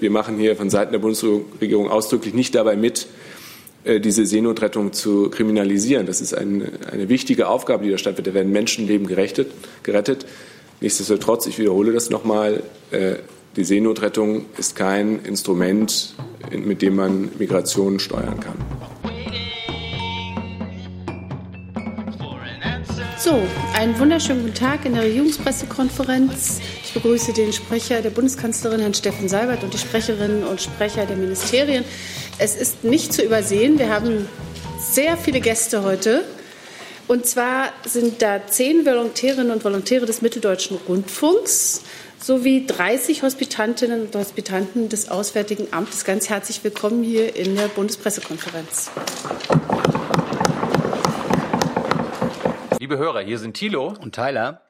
wir machen hier von Seiten der Bundesregierung ausdrücklich nicht dabei mit, äh, diese Seenotrettung zu kriminalisieren. Das ist eine, eine wichtige Aufgabe, die da stattfindet. Da werden Menschenleben gerechtet, gerettet. Nichtsdestotrotz, ich wiederhole das nochmal, äh, die Seenotrettung ist kein Instrument, mit dem man Migration steuern kann. So, einen wunderschönen guten Tag in der Regierungspressekonferenz. Ich begrüße den Sprecher der Bundeskanzlerin, Herrn Steffen Seibert, und die Sprecherinnen und Sprecher der Ministerien. Es ist nicht zu übersehen, wir haben sehr viele Gäste heute. Und zwar sind da zehn Volontärinnen und Volontäre des Mitteldeutschen Rundfunks sowie 30 Hospitantinnen und Hospitanten des Auswärtigen Amtes. Ganz herzlich willkommen hier in der Bundespressekonferenz. Liebe Hörer, hier sind Thilo und Tyler.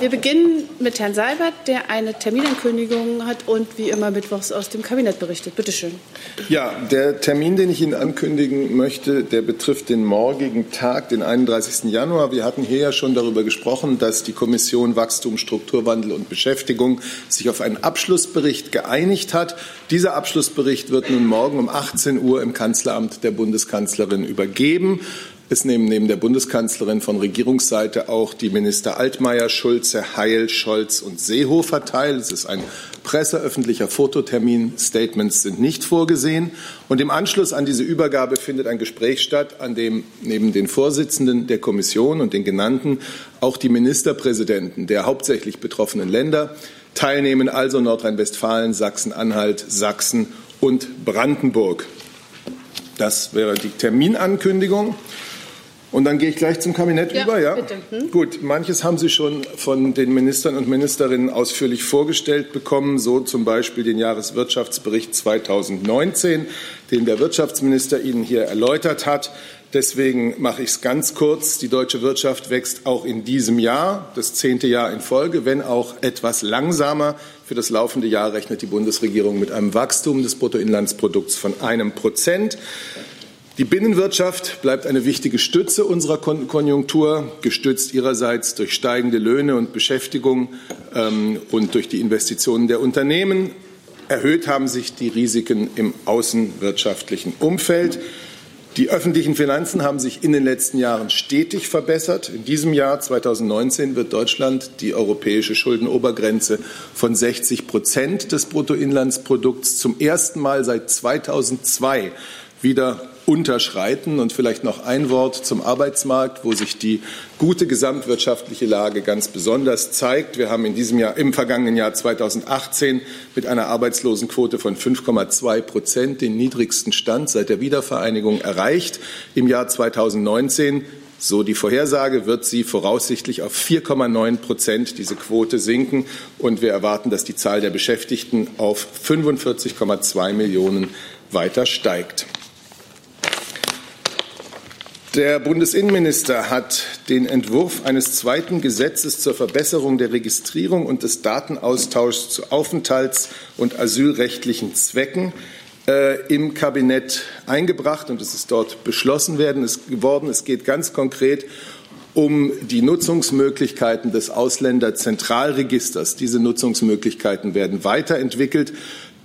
Wir beginnen mit Herrn Seibert, der eine Terminankündigung hat und wie immer mittwochs aus dem Kabinett berichtet. Bitte schön. Ja, der Termin, den ich Ihnen ankündigen möchte, der betrifft den morgigen Tag, den 31. Januar. Wir hatten hier ja schon darüber gesprochen, dass die Kommission Wachstum, Strukturwandel und Beschäftigung sich auf einen Abschlussbericht geeinigt hat. Dieser Abschlussbericht wird nun morgen um 18 Uhr im Kanzleramt der Bundeskanzlerin übergeben. Es nehmen neben der Bundeskanzlerin von Regierungsseite auch die Minister Altmaier, Schulze, Heil, Scholz und Seehofer teil. Es ist ein presseöffentlicher Fototermin. Statements sind nicht vorgesehen. Und im Anschluss an diese Übergabe findet ein Gespräch statt, an dem neben den Vorsitzenden der Kommission und den genannten auch die Ministerpräsidenten der hauptsächlich betroffenen Länder teilnehmen, also Nordrhein-Westfalen, Sachsen-Anhalt, Sachsen und Brandenburg. Das wäre die Terminankündigung. Und dann gehe ich gleich zum Kabinett ja, über, ja? Bitte. Hm? Gut, manches haben Sie schon von den Ministern und Ministerinnen ausführlich vorgestellt bekommen, so zum Beispiel den Jahreswirtschaftsbericht 2019, den der Wirtschaftsminister Ihnen hier erläutert hat. Deswegen mache ich es ganz kurz. Die deutsche Wirtschaft wächst auch in diesem Jahr, das zehnte Jahr in Folge, wenn auch etwas langsamer. Für das laufende Jahr rechnet die Bundesregierung mit einem Wachstum des Bruttoinlandsprodukts von einem Prozent. Die Binnenwirtschaft bleibt eine wichtige Stütze unserer Konjunktur, gestützt ihrerseits durch steigende Löhne und Beschäftigung ähm, und durch die Investitionen der Unternehmen. Erhöht haben sich die Risiken im außenwirtschaftlichen Umfeld. Die öffentlichen Finanzen haben sich in den letzten Jahren stetig verbessert. In diesem Jahr 2019 wird Deutschland die europäische Schuldenobergrenze von 60 Prozent des Bruttoinlandsprodukts zum ersten Mal seit 2002 wieder unterschreiten. Und vielleicht noch ein Wort zum Arbeitsmarkt, wo sich die gute gesamtwirtschaftliche Lage ganz besonders zeigt. Wir haben in diesem Jahr, im vergangenen Jahr 2018 mit einer Arbeitslosenquote von 5,2 Prozent den niedrigsten Stand seit der Wiedervereinigung erreicht. Im Jahr 2019 so die Vorhersage wird sie voraussichtlich auf 4,9 Prozent diese Quote sinken und wir erwarten, dass die Zahl der Beschäftigten auf 45,2 Millionen weiter steigt. Der Bundesinnenminister hat den Entwurf eines zweiten Gesetzes zur Verbesserung der Registrierung und des Datenaustauschs zu Aufenthalts- und asylrechtlichen Zwecken äh, im Kabinett eingebracht und es ist dort beschlossen werden, ist geworden. Es geht ganz konkret um die Nutzungsmöglichkeiten des Ausländerzentralregisters. Diese Nutzungsmöglichkeiten werden weiterentwickelt,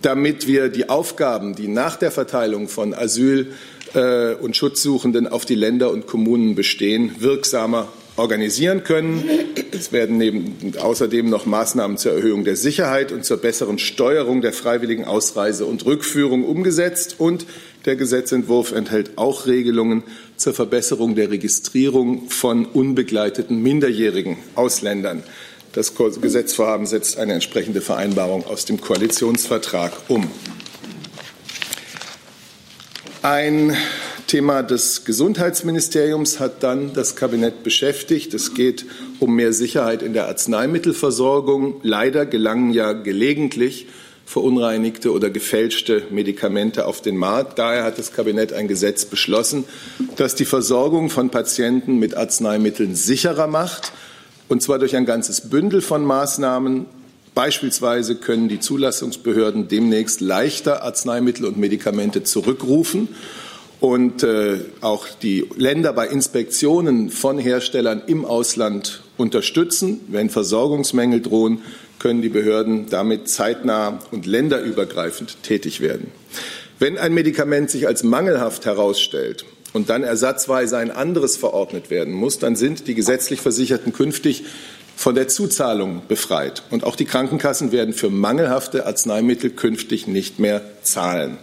damit wir die Aufgaben, die nach der Verteilung von Asyl und Schutzsuchenden auf die Länder und Kommunen bestehen, wirksamer organisieren können. Es werden neben, außerdem noch Maßnahmen zur Erhöhung der Sicherheit und zur besseren Steuerung der freiwilligen Ausreise und Rückführung umgesetzt. Und der Gesetzentwurf enthält auch Regelungen zur Verbesserung der Registrierung von unbegleiteten minderjährigen Ausländern. Das Gesetzvorhaben setzt eine entsprechende Vereinbarung aus dem Koalitionsvertrag um. Ein Thema des Gesundheitsministeriums hat dann das Kabinett beschäftigt. Es geht um mehr Sicherheit in der Arzneimittelversorgung. Leider gelangen ja gelegentlich verunreinigte oder gefälschte Medikamente auf den Markt. Daher hat das Kabinett ein Gesetz beschlossen, das die Versorgung von Patienten mit Arzneimitteln sicherer macht, und zwar durch ein ganzes Bündel von Maßnahmen, Beispielsweise können die Zulassungsbehörden demnächst leichter Arzneimittel und Medikamente zurückrufen und äh, auch die Länder bei Inspektionen von Herstellern im Ausland unterstützen. Wenn Versorgungsmängel drohen, können die Behörden damit zeitnah und länderübergreifend tätig werden. Wenn ein Medikament sich als mangelhaft herausstellt und dann ersatzweise ein anderes verordnet werden muss, dann sind die gesetzlich Versicherten künftig von der Zuzahlung befreit. Und auch die Krankenkassen werden für mangelhafte Arzneimittel künftig nicht mehr zahlen.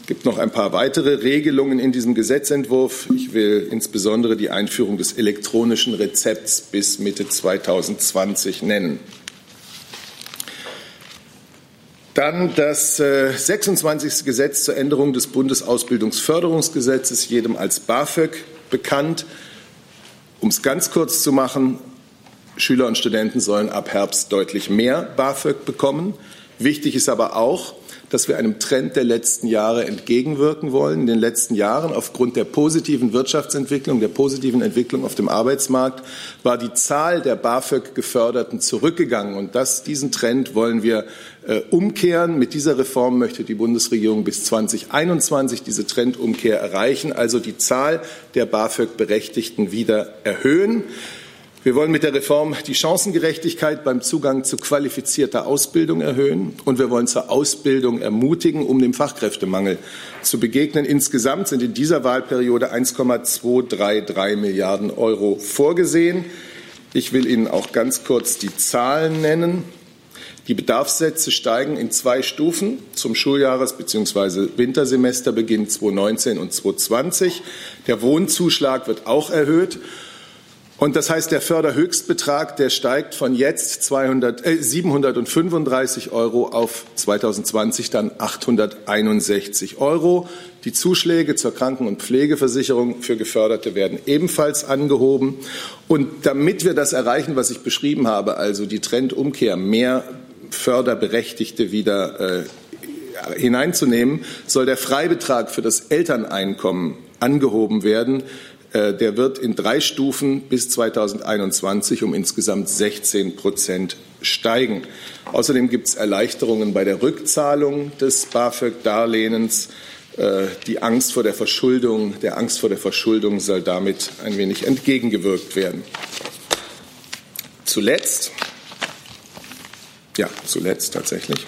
Es gibt noch ein paar weitere Regelungen in diesem Gesetzentwurf. Ich will insbesondere die Einführung des elektronischen Rezepts bis Mitte 2020 nennen. Dann das 26. Äh, Gesetz zur Änderung des Bundesausbildungsförderungsgesetzes, jedem als BAföG bekannt. Um es ganz kurz zu machen, Schüler und Studenten sollen ab Herbst deutlich mehr BAföG bekommen. Wichtig ist aber auch, dass wir einem Trend der letzten Jahre entgegenwirken wollen. In den letzten Jahren, aufgrund der positiven Wirtschaftsentwicklung, der positiven Entwicklung auf dem Arbeitsmarkt, war die Zahl der BAföG-Geförderten zurückgegangen. Und das, diesen Trend wollen wir äh, umkehren. Mit dieser Reform möchte die Bundesregierung bis 2021 diese Trendumkehr erreichen, also die Zahl der BAföG-Berechtigten wieder erhöhen. Wir wollen mit der Reform die Chancengerechtigkeit beim Zugang zu qualifizierter Ausbildung erhöhen und wir wollen zur Ausbildung ermutigen, um dem Fachkräftemangel zu begegnen. Insgesamt sind in dieser Wahlperiode 1,233 Milliarden Euro vorgesehen. Ich will Ihnen auch ganz kurz die Zahlen nennen. Die Bedarfssätze steigen in zwei Stufen zum Schuljahres- bzw. Wintersemesterbeginn 2019 und 2020. Der Wohnzuschlag wird auch erhöht. Und das heißt, der Förderhöchstbetrag, der steigt von jetzt 200, äh, 735 Euro auf 2020 dann 861 Euro. Die Zuschläge zur Kranken- und Pflegeversicherung für Geförderte werden ebenfalls angehoben. Und damit wir das erreichen, was ich beschrieben habe, also die Trendumkehr, mehr Förderberechtigte wieder äh, hineinzunehmen, soll der Freibetrag für das Elterneinkommen angehoben werden. Äh, der wird in drei Stufen bis 2021 um insgesamt 16 Prozent steigen. Außerdem gibt es Erleichterungen bei der Rückzahlung des BAföG-Darlehens. Äh, die Angst vor der Verschuldung, der Angst vor der Verschuldung soll damit ein wenig entgegengewirkt werden. Zuletzt, ja, zuletzt tatsächlich,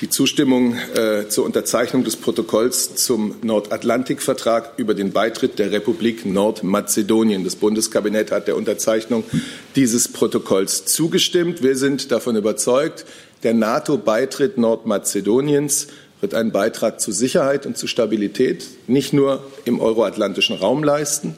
die Zustimmung äh, zur Unterzeichnung des Protokolls zum Nordatlantikvertrag über den Beitritt der Republik Nordmazedonien. Das Bundeskabinett hat der Unterzeichnung dieses Protokolls zugestimmt. Wir sind davon überzeugt, der NATO-Beitritt Nordmazedoniens wird einen Beitrag zu Sicherheit und zu Stabilität nicht nur im euroatlantischen Raum leisten,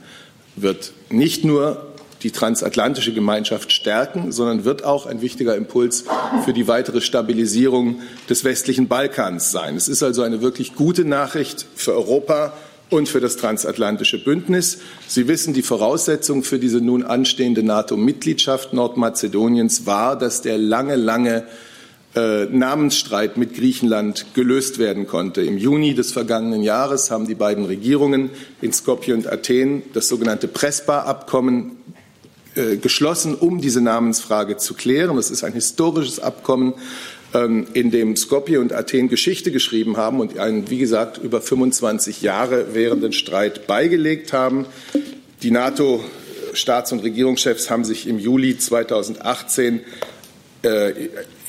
wird nicht nur die transatlantische Gemeinschaft stärken, sondern wird auch ein wichtiger Impuls für die weitere Stabilisierung des westlichen Balkans sein. Es ist also eine wirklich gute Nachricht für Europa und für das transatlantische Bündnis. Sie wissen, die Voraussetzung für diese nun anstehende NATO-Mitgliedschaft Nordmazedoniens war, dass der lange, lange äh, Namensstreit mit Griechenland gelöst werden konnte. Im Juni des vergangenen Jahres haben die beiden Regierungen in Skopje und Athen das sogenannte Prespa-Abkommen geschlossen, um diese Namensfrage zu klären. Das ist ein historisches Abkommen, ähm, in dem Skopje und Athen Geschichte geschrieben haben und einen, wie gesagt, über 25 Jahre währenden Streit beigelegt haben. Die NATO-Staats- und Regierungschefs haben sich im Juli 2018 äh,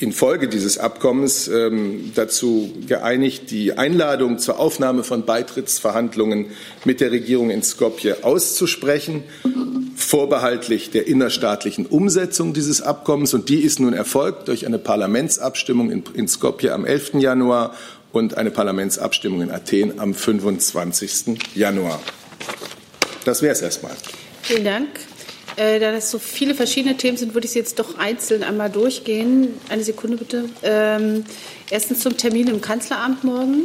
infolge dieses Abkommens ähm, dazu geeinigt, die Einladung zur Aufnahme von Beitrittsverhandlungen mit der Regierung in Skopje auszusprechen, vorbehaltlich der innerstaatlichen Umsetzung dieses Abkommens. Und die ist nun erfolgt durch eine Parlamentsabstimmung in, in Skopje am 11. Januar und eine Parlamentsabstimmung in Athen am 25. Januar. Das wäre es erstmal. Vielen Dank. Äh, da das so viele verschiedene Themen sind, würde ich sie jetzt doch einzeln einmal durchgehen. Eine Sekunde bitte. Ähm, erstens zum Termin im Kanzleramt morgen.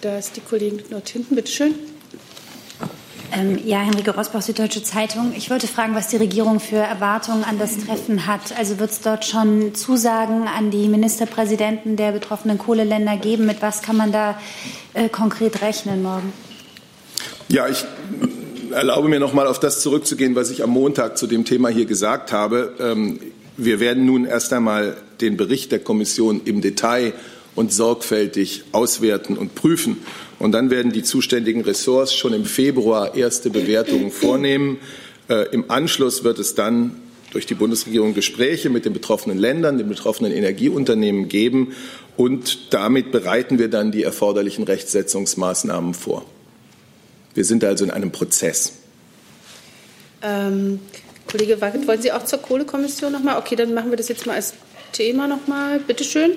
Da ist die Kollegin dort hinten. Bitte schön. Ähm, ja, Henrike Rosbach, Süddeutsche Zeitung. Ich wollte fragen, was die Regierung für Erwartungen an das Treffen hat. Also wird es dort schon Zusagen an die Ministerpräsidenten der betroffenen Kohleländer geben? Mit was kann man da äh, konkret rechnen morgen? Ja, ich erlaube mir noch mal auf das zurückzugehen, was ich am Montag zu dem Thema hier gesagt habe. Ähm, wir werden nun erst einmal den Bericht der Kommission im Detail und sorgfältig auswerten und prüfen. Und dann werden die zuständigen Ressorts schon im Februar erste Bewertungen vornehmen. Äh, Im Anschluss wird es dann durch die Bundesregierung Gespräche mit den betroffenen Ländern, den betroffenen Energieunternehmen geben. Und damit bereiten wir dann die erforderlichen Rechtsetzungsmaßnahmen vor. Wir sind also in einem Prozess. Ähm, Kollege Wackett, wollen Sie auch zur Kohlekommission noch mal? Okay, dann machen wir das jetzt mal als Thema noch mal. Bitte schön.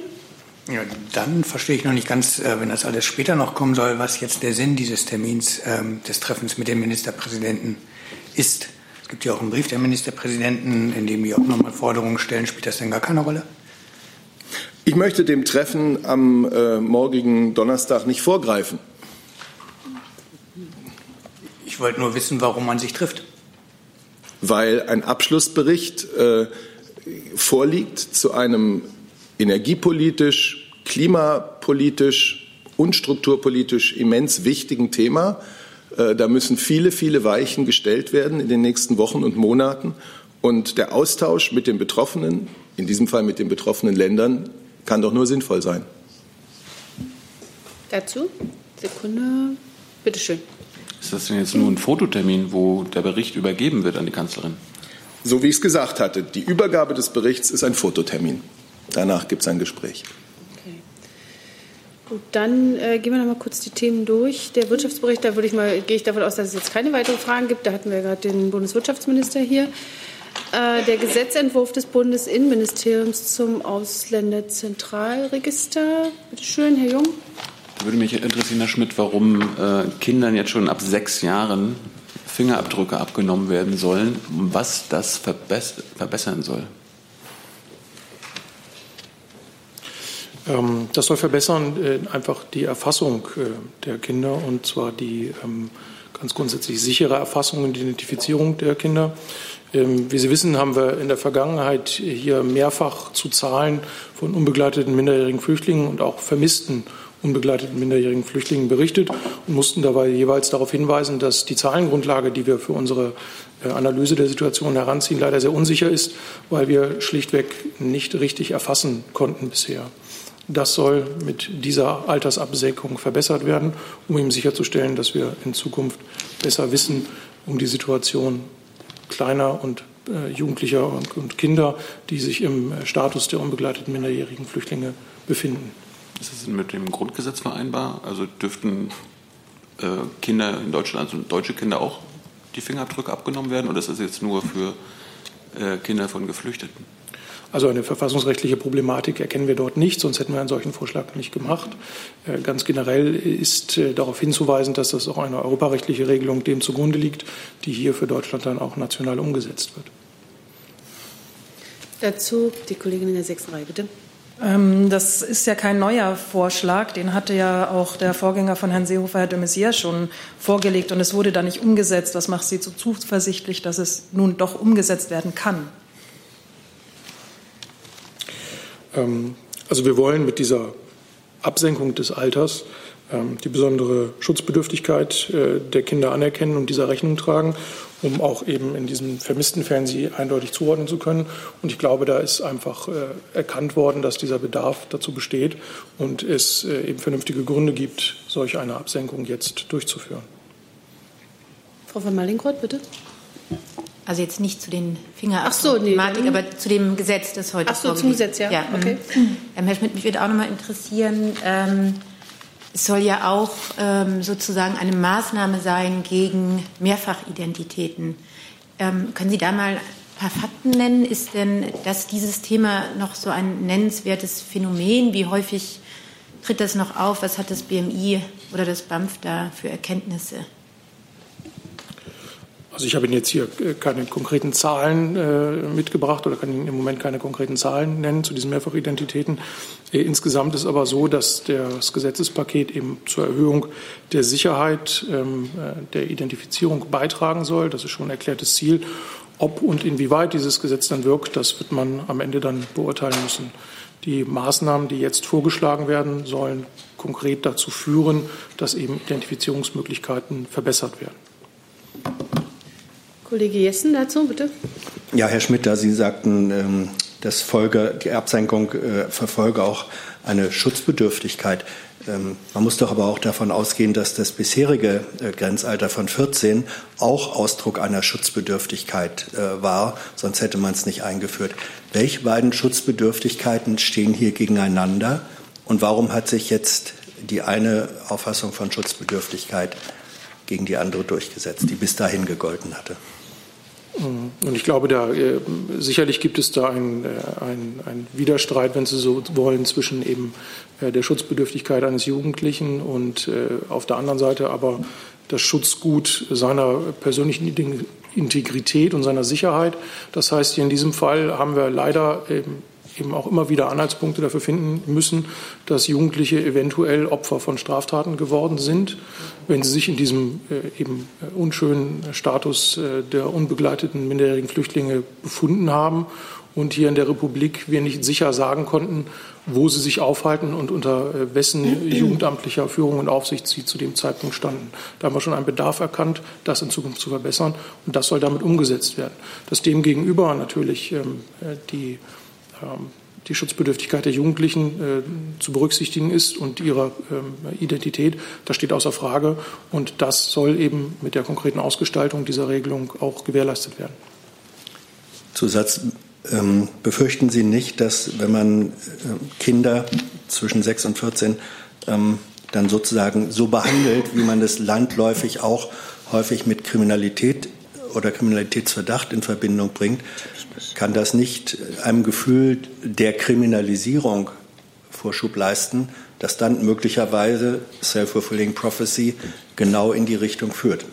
Ja, dann verstehe ich noch nicht ganz, äh, wenn das alles später noch kommen soll, was jetzt der Sinn dieses Termins, ähm, des Treffens mit dem Ministerpräsidenten ist. Es gibt ja auch einen Brief der Ministerpräsidenten, in dem die auch nochmal Forderungen stellen. Spielt das denn gar keine Rolle? Ich möchte dem Treffen am äh, morgigen Donnerstag nicht vorgreifen. Ich wollte nur wissen, warum man sich trifft. Weil ein Abschlussbericht äh, vorliegt zu einem energiepolitisch, klimapolitisch und strukturpolitisch immens wichtigen Thema. Äh, da müssen viele, viele Weichen gestellt werden in den nächsten Wochen und Monaten. Und der Austausch mit den Betroffenen, in diesem Fall mit den betroffenen Ländern, kann doch nur sinnvoll sein. Dazu? Sekunde. Bitte schön. Ist das denn jetzt nur ein Fototermin, wo der Bericht übergeben wird an die Kanzlerin? So wie ich es gesagt hatte, die Übergabe des Berichts ist ein Fototermin. Danach gibt es ein Gespräch. Okay. Gut, dann äh, gehen wir noch mal kurz die Themen durch. Der Wirtschaftsbericht, da würde ich mal, gehe ich davon aus, dass es jetzt keine weiteren Fragen gibt. Da hatten wir gerade den Bundeswirtschaftsminister hier. Äh, der Gesetzentwurf des Bundesinnenministeriums zum Ausländerzentralregister. Bitte schön, Herr Jung. Würde mich interessieren, Herr Schmidt, warum äh, Kindern jetzt schon ab sechs Jahren Fingerabdrücke abgenommen werden sollen, was das verbessern soll. Das soll verbessern äh, einfach die Erfassung äh, der Kinder und zwar die ähm, ganz grundsätzlich sichere Erfassung und Identifizierung der Kinder. Ähm, wie Sie wissen, haben wir in der Vergangenheit hier mehrfach zu Zahlen von unbegleiteten minderjährigen Flüchtlingen und auch vermissten unbegleiteten minderjährigen Flüchtlingen berichtet und mussten dabei jeweils darauf hinweisen, dass die Zahlengrundlage, die wir für unsere äh, Analyse der Situation heranziehen, leider sehr unsicher ist, weil wir schlichtweg nicht richtig erfassen konnten bisher. Das soll mit dieser Altersabsenkung verbessert werden, um eben sicherzustellen, dass wir in Zukunft besser wissen um die Situation kleiner und äh, Jugendlicher und, und, Kinder, die sich im Status der unbegleiteten minderjährigen Flüchtlinge befinden. Ist das mit dem Grundgesetz vereinbar? Also dürften äh, Kinder in Deutschland, also deutsche Kinder auch die Fingerabdrücke abgenommen werden oder ist das jetzt nur für äh, Kinder von Geflüchteten? Also eine verfassungsrechtliche Problematik erkennen wir dort nicht, sonst hätten wir einen solchen Vorschlag nicht gemacht. Äh, ganz generell ist äh, darauf hinzuweisen, dass das auch eine europarechtliche Regelung dem zugrunde liegt, die hier für Deutschland dann auch national umgesetzt wird. Dazu die Kollegin in der sechsten Reihe, bitte. Ähm, das ist ja kein neuer Vorschlag. Den hatte ja auch der Vorgänger von Herrn Seehofer, Herr de Maizière, schon vorgelegt. Und es wurde da nicht umgesetzt. Was macht Sie so zuversichtlich, dass es nun doch umgesetzt werden kann? Ähm, also wir wollen mit dieser Absenkung des Alters ähm, die besondere Schutzbedürftigkeit äh, der Kinder anerkennen und dieser Rechnung tragen, um auch eben in diesen vermissten Fällen sie eindeutig zuordnen zu können. Und ich glaube, da ist einfach äh, erkannt worden, dass dieser Bedarf dazu besteht und es äh, eben vernünftige Gründe gibt, solch eine Absenkung jetzt durchzuführen. Frau von Mallinckrodt, bitte. Also jetzt nicht zu den Fingerabdruckthematik, so, nee, aber zu dem Gesetz, das heute Ach so, zum Gesetz, ja. ja okay. Ähm, Herr Schmidt, mich würde auch noch mal interessieren, ähm, es soll ja auch ähm, sozusagen eine Maßnahme sein gegen Mehrfachidentitäten. Ähm, können Sie da mal ein paar Fakten nennen? Ist denn dass dieses Thema noch so ein nennenswertes Phänomen? Wie häufig tritt das noch auf? Was hat das BMI oder das BAMF da für Erkenntnisse? Also ich habe Ihnen jetzt hier äh, keine konkreten Zahlen äh, mitgebracht oder kann Ihnen im Moment keine konkreten Zahlen nennen zu diesen Mehrfachidentitäten. Äh, insgesamt ist aber so, dass das Gesetzespaket eben zur Erhöhung der Sicherheit ähm, äh, der Identifizierung beitragen soll. Das ist schon ein erklärtes Ziel. Ob und inwieweit dieses Gesetz dann wirkt, das wird man am Ende dann beurteilen müssen. Die Maßnahmen, die jetzt vorgeschlagen werden, sollen konkret dazu führen, dass eben Identifizierungsmöglichkeiten verbessert werden. Kollege Jessen dazu, bitte. Ja, Herr Schmidt, da Sie sagten, ähm, dass Folge, die Absenkung äh, verfolge auch eine Schutzbedürftigkeit. Ähm, man muss doch aber auch davon ausgehen, dass das bisherige äh, Grenzalter von 14 auch Ausdruck einer Schutzbedürftigkeit äh, war, sonst hätte man es nicht eingeführt. Welche beiden Schutzbedürftigkeiten stehen hier gegeneinander und warum hat sich jetzt die eine Auffassung von Schutzbedürftigkeit gegen die andere durchgesetzt, die bis dahin gegolten hatte? Und ich glaube, da äh, sicherlich gibt es da einen ein Widerstreit, wenn Sie so wollen, zwischen eben äh, der Schutzbedürftigkeit eines Jugendlichen und äh, auf der anderen Seite aber das Schutzgut seiner persönlichen Integrität und seiner Sicherheit. Das heißt, in diesem Fall haben wir leider eben eben auch immer wieder Anhaltspunkte dafür finden müssen, dass Jugendliche eventuell Opfer von Straftaten geworden sind, wenn sie sich in diesem äh, eben äh, unschönen Status äh, der unbegleiteten minderjährigen Flüchtlinge befunden haben und hier in der Republik wir nicht sicher sagen konnten, wo sie sich aufhalten und unter wessen jugendamtlicher Führung und Aufsicht sie zu dem Zeitpunkt standen. Da haben wir schon einen Bedarf erkannt, das in Zukunft zu verbessern und das soll damit umgesetzt werden. Dass demgegenüber natürlich ähm, die ähm, die Schutzbedürftigkeit der Jugendlichen äh, zu berücksichtigen ist und ihrer ähm, Identität, das steht außer Frage. Und das soll eben mit der konkreten Ausgestaltung dieser Regelung auch gewährleistet werden. Zusatz. Ähm, befürchten Sie nicht, dass wenn man äh, Kinder zwischen 6 und 14 ähm, dann sozusagen so behandelt, wie man das landläufig auch häufig mit Kriminalität oder Kriminalitätsverdacht in Verbindung bringt, kann das nicht einem Gefühl der Kriminalisierung Vorschub leisten, das dann möglicherweise Self-Fulfilling Prophecy genau in die Richtung führt.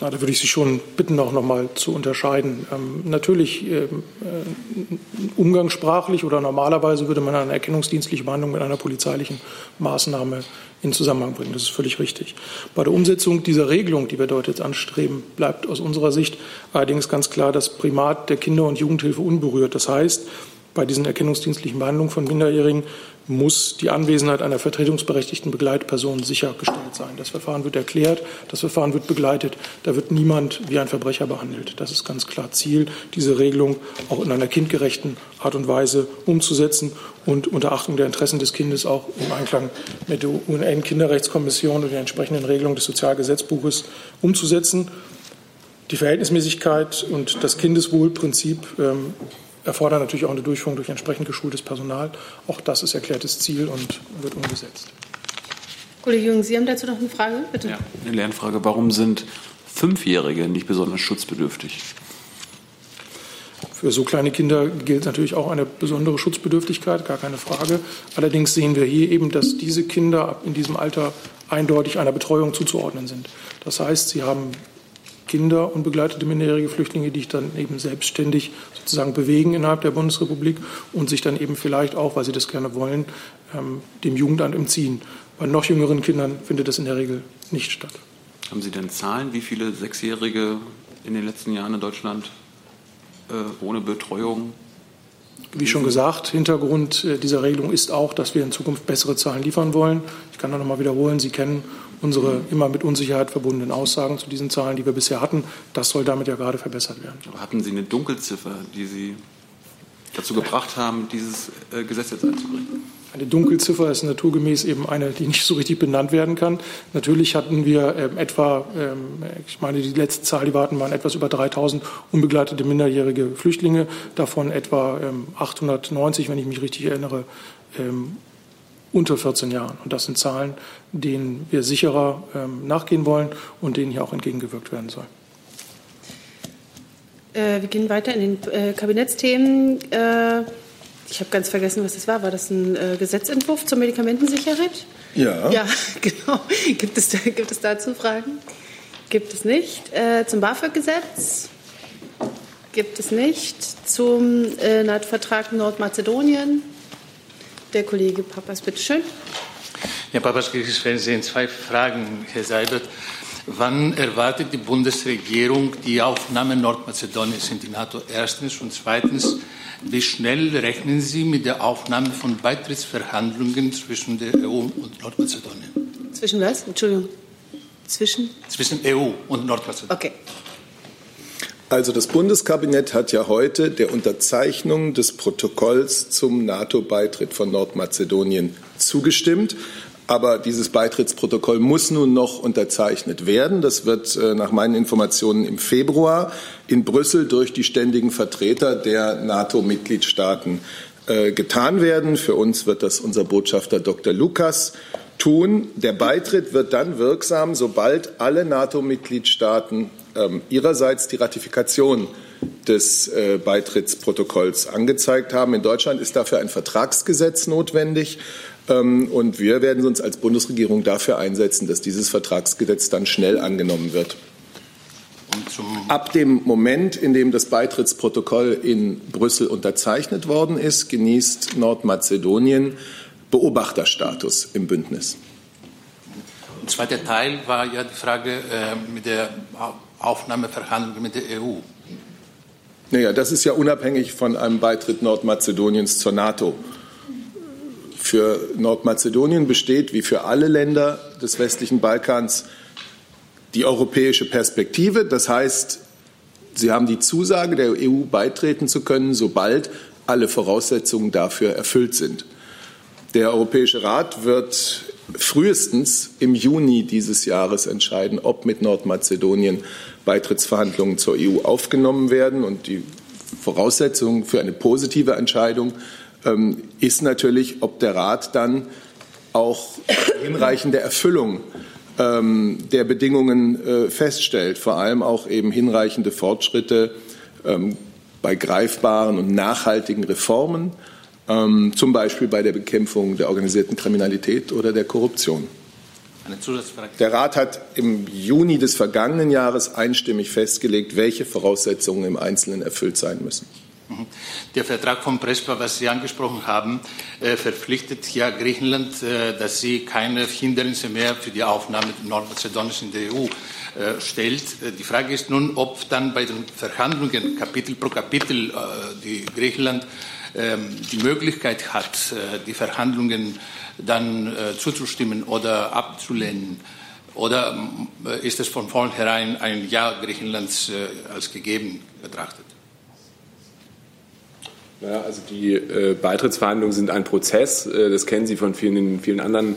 Na, da würde ich Sie schon bitten, auch noch mal zu unterscheiden. Ähm, natürlich ähm, äh, umgangssprachlich oder normalerweise würde man eine erkennungsdienstliche Behandlung mit einer polizeilichen Maßnahme in Zusammenhang bringen. Das ist völlig richtig. Bei der Umsetzung dieser Regelung, die wir dort jetzt anstreben, bleibt aus unserer Sicht allerdings ganz klar das Primat der Kinder- und Jugendhilfe unberührt. Das heißt, bei diesen erkennungsdienstlichen Behandlungen von Minderjährigen muss die Anwesenheit einer vertretungsberechtigten Begleitperson sichergestellt sein. Das Verfahren wird erklärt, das Verfahren wird begleitet. Da wird niemand wie ein Verbrecher behandelt. Das ist ganz klar Ziel, diese Regelung auch in einer kindgerechten Art und Weise umzusetzen und unter Achtung der Interessen des Kindes auch im Einklang mit der UN-Kinderrechtskommission und der entsprechenden Regelung des Sozialgesetzbuches umzusetzen. Die Verhältnismäßigkeit und das Kindeswohlprinzip ähm, erfordern natürlich auch eine Durchführung durch entsprechend geschultes Personal. Auch das ist erklärtes Ziel und wird umgesetzt. Kollege Jung, Sie haben dazu noch eine Frage, bitte. Ja, eine Lernfrage. Warum sind Fünfjährige nicht besonders schutzbedürftig? Für so kleine Kinder gilt natürlich auch eine besondere Schutzbedürftigkeit, gar keine Frage. Allerdings sehen wir hier eben, dass diese Kinder in diesem Alter eindeutig einer Betreuung zuzuordnen sind. Das heißt, sie haben Kinder und begleitete minderjährige Flüchtlinge, die sich dann eben selbstständig sozusagen bewegen innerhalb der Bundesrepublik und sich dann eben vielleicht auch, weil sie das gerne wollen, ähm, dem Jugendamt entziehen. Bei noch jüngeren Kindern findet das in der Regel nicht statt. Haben Sie denn Zahlen, wie viele Sechsjährige in den letzten Jahren in Deutschland äh, ohne Betreuung wie schon gesagt, Hintergrund äh, dieser Regelung ist auch, dass wir in Zukunft bessere Zahlen liefern wollen. Ich kann noch einmal wiederholen, Sie kennen unsere immer mit Unsicherheit verbundenen Aussagen zu diesen Zahlen, die wir bisher hatten. Das soll damit ja gerade verbessert werden. Aber hatten Sie eine Dunkelziffer, die Sie dazu gebracht haben, dieses äh, Gesetz jetzt einzubringen? Eine Dunkelziffer ist naturgemäß eben eine, die nicht so richtig benannt werden kann. Natürlich hatten wir ähm, etwa, ähm, ich meine, die letzte Zahl, die wir hatten, waren etwas über 3000 unbegleitete minderjährige Flüchtlinge, davon etwa ähm, 890, wenn ich mich richtig erinnere, ähm, unter 14 Jahren. Und das sind Zahlen, denen wir sicherer ähm, nachgehen wollen und denen hier auch entgegengewirkt werden soll. Äh, wir gehen weiter in den äh, Kabinettsthemen. Äh ich habe ganz vergessen, was das war. War das ein äh, Gesetzentwurf zur Medikamentensicherheit? Ja. Ja, genau. Gibt es, gibt es dazu Fragen? Gibt es nicht. Äh, zum BAföG-Gesetz? Gibt es nicht. Zum äh, NATO-Vertrag Nordmazedonien? Der Kollege Papas, bitteschön. Ja, Papas, ich stellen zwei Fragen, Herr Seibert. Wann erwartet die Bundesregierung die Aufnahme Nordmazedoniens in die NATO? Erstens und zweitens, wie schnell rechnen Sie mit der Aufnahme von Beitrittsverhandlungen zwischen der EU und Nordmazedonien? Zwischen was? Entschuldigung. Zwischen? Zwischen EU und Nordmazedonien. Okay. Also das Bundeskabinett hat ja heute der Unterzeichnung des Protokolls zum NATO-Beitritt von Nordmazedonien zugestimmt. Aber dieses Beitrittsprotokoll muss nun noch unterzeichnet werden. Das wird äh, nach meinen Informationen im Februar in Brüssel durch die ständigen Vertreter der NATO-Mitgliedstaaten äh, getan werden. Für uns wird das unser Botschafter Dr. Lukas tun. Der Beitritt wird dann wirksam, sobald alle NATO-Mitgliedstaaten ähm, ihrerseits die Ratifikation des äh, Beitrittsprotokolls angezeigt haben. In Deutschland ist dafür ein Vertragsgesetz notwendig. Ähm, und wir werden uns als Bundesregierung dafür einsetzen, dass dieses Vertragsgesetz dann schnell angenommen wird. Ab dem Moment, in dem das Beitrittsprotokoll in Brüssel unterzeichnet worden ist, genießt Nordmazedonien Beobachterstatus im Bündnis. Der zweite Teil war ja die Frage äh, mit der Aufnahmeverhandlungen mit der EU. Naja, das ist ja unabhängig von einem Beitritt Nordmazedoniens zur NATO. Für Nordmazedonien besteht, wie für alle Länder des westlichen Balkans, die europäische Perspektive. Das heißt, sie haben die Zusage, der EU beitreten zu können, sobald alle Voraussetzungen dafür erfüllt sind. Der Europäische Rat wird frühestens im Juni dieses Jahres entscheiden, ob mit Nordmazedonien Beitrittsverhandlungen zur EU aufgenommen werden. Und die Voraussetzung für eine positive Entscheidung ähm, ist natürlich, ob der Rat dann auch hinreichende Erfüllung ähm, der Bedingungen äh, feststellt, vor allem auch eben hinreichende Fortschritte ähm, bei greifbaren und nachhaltigen Reformen zum Beispiel bei der Bekämpfung der organisierten Kriminalität oder der Korruption. Der Rat hat im Juni des vergangenen Jahres einstimmig festgelegt, welche Voraussetzungen im Einzelnen erfüllt sein müssen. Mhm. Der Vertrag von Prespa, was Sie angesprochen haben, äh, verpflichtet ja Griechenland, äh, dass sie keine Hindernisse mehr für die Aufnahme Nordmazedoniens in der EU äh, stellt. Die Frage ist nun, ob dann bei den Verhandlungen Kapitel pro Kapitel die Griechenland ähm, die Möglichkeit hat, äh, die Verhandlungen dann äh, zuzustimmen oder abzulehnen? Oder äh, ist es von vornherein ein Ja Griechenlands als gegeben betrachtet? Ja, also die Beitrittsverhandlungen sind ein Prozess. Das kennen Sie von vielen, vielen anderen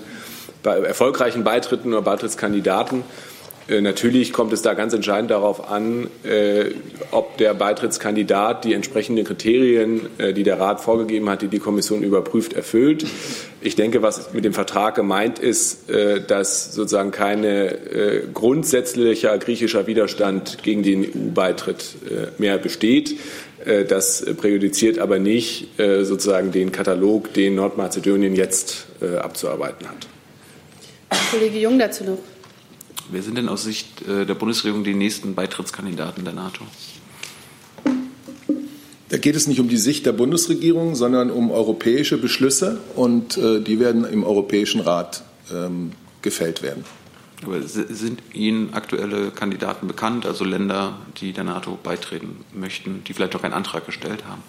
erfolgreichen Beitritten oder Beitrittskandidaten. Äh, natürlich kommt es da ganz entscheidend darauf an, äh, ob der Beitrittskandidat die entsprechenden Kriterien, äh, die der Rat vorgegeben hat, die die Kommission überprüft, erfüllt. Ich denke, was mit dem Vertrag gemeint ist, dass sozusagen keine grundsätzlicher griechischer Widerstand gegen den EU-Beitritt mehr besteht. Das präjudiziert aber nicht sozusagen den Katalog, den Nordmazedonien jetzt abzuarbeiten hat. Kollege Jung dazu noch. Wer sind denn aus Sicht äh, der Bundesregierung die nächsten Beitrittskandidaten der NATO? Da geht es nicht um die Sicht der Bundesregierung, sondern um europäische Beschlüsse und äh, die werden im Europäischen Rat ähm, gefällt werden. Aber sind Ihnen aktuelle Kandidaten bekannt, also Länder, die der NATO beitreten möchten, die vielleicht auch einen Antrag gestellt haben?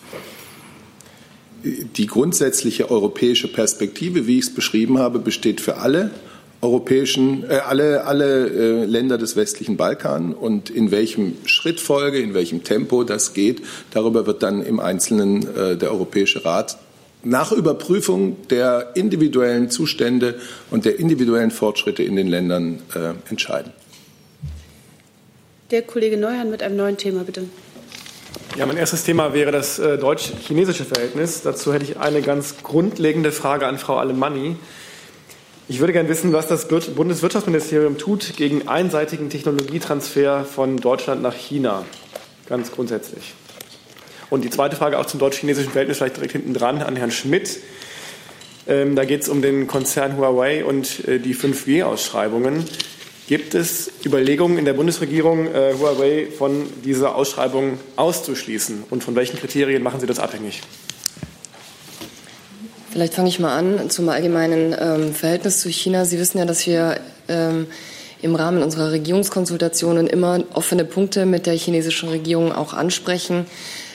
Die grundsätzliche europäische Perspektive, wie ich es beschrieben habe, besteht für alle europäischen, äh, alle, alle äh, Länder des westlichen Balkan und in welchem Schrittfolge, in welchem Tempo das geht, darüber wird dann im Einzelnen äh, der Europäische Rat nach Überprüfung der individuellen Zustände und der individuellen Fortschritte in den Ländern äh, entscheiden. Der Kollege Neuhan mit einem neuen Thema, bitte. Ja, mein erstes Thema wäre das äh, deutsch-chinesische Verhältnis. Dazu hätte ich eine ganz grundlegende Frage an Frau Alemanni. Ich würde gerne wissen, was das Bundeswirtschaftsministerium tut gegen einseitigen Technologietransfer von Deutschland nach China, ganz grundsätzlich. Und die zweite Frage auch zum deutsch-chinesischen Verhältnis, vielleicht direkt hinten dran an Herrn Schmidt. Ähm, da geht es um den Konzern Huawei und äh, die 5G-Ausschreibungen. Gibt es Überlegungen in der Bundesregierung, äh, Huawei von dieser Ausschreibung auszuschließen? Und von welchen Kriterien machen Sie das abhängig? Vielleicht fange ich mal an zum allgemeinen ähm, Verhältnis zu China. Sie wissen ja, dass wir ähm, im Rahmen unserer Regierungskonsultationen immer offene Punkte mit der chinesischen Regierung auch ansprechen.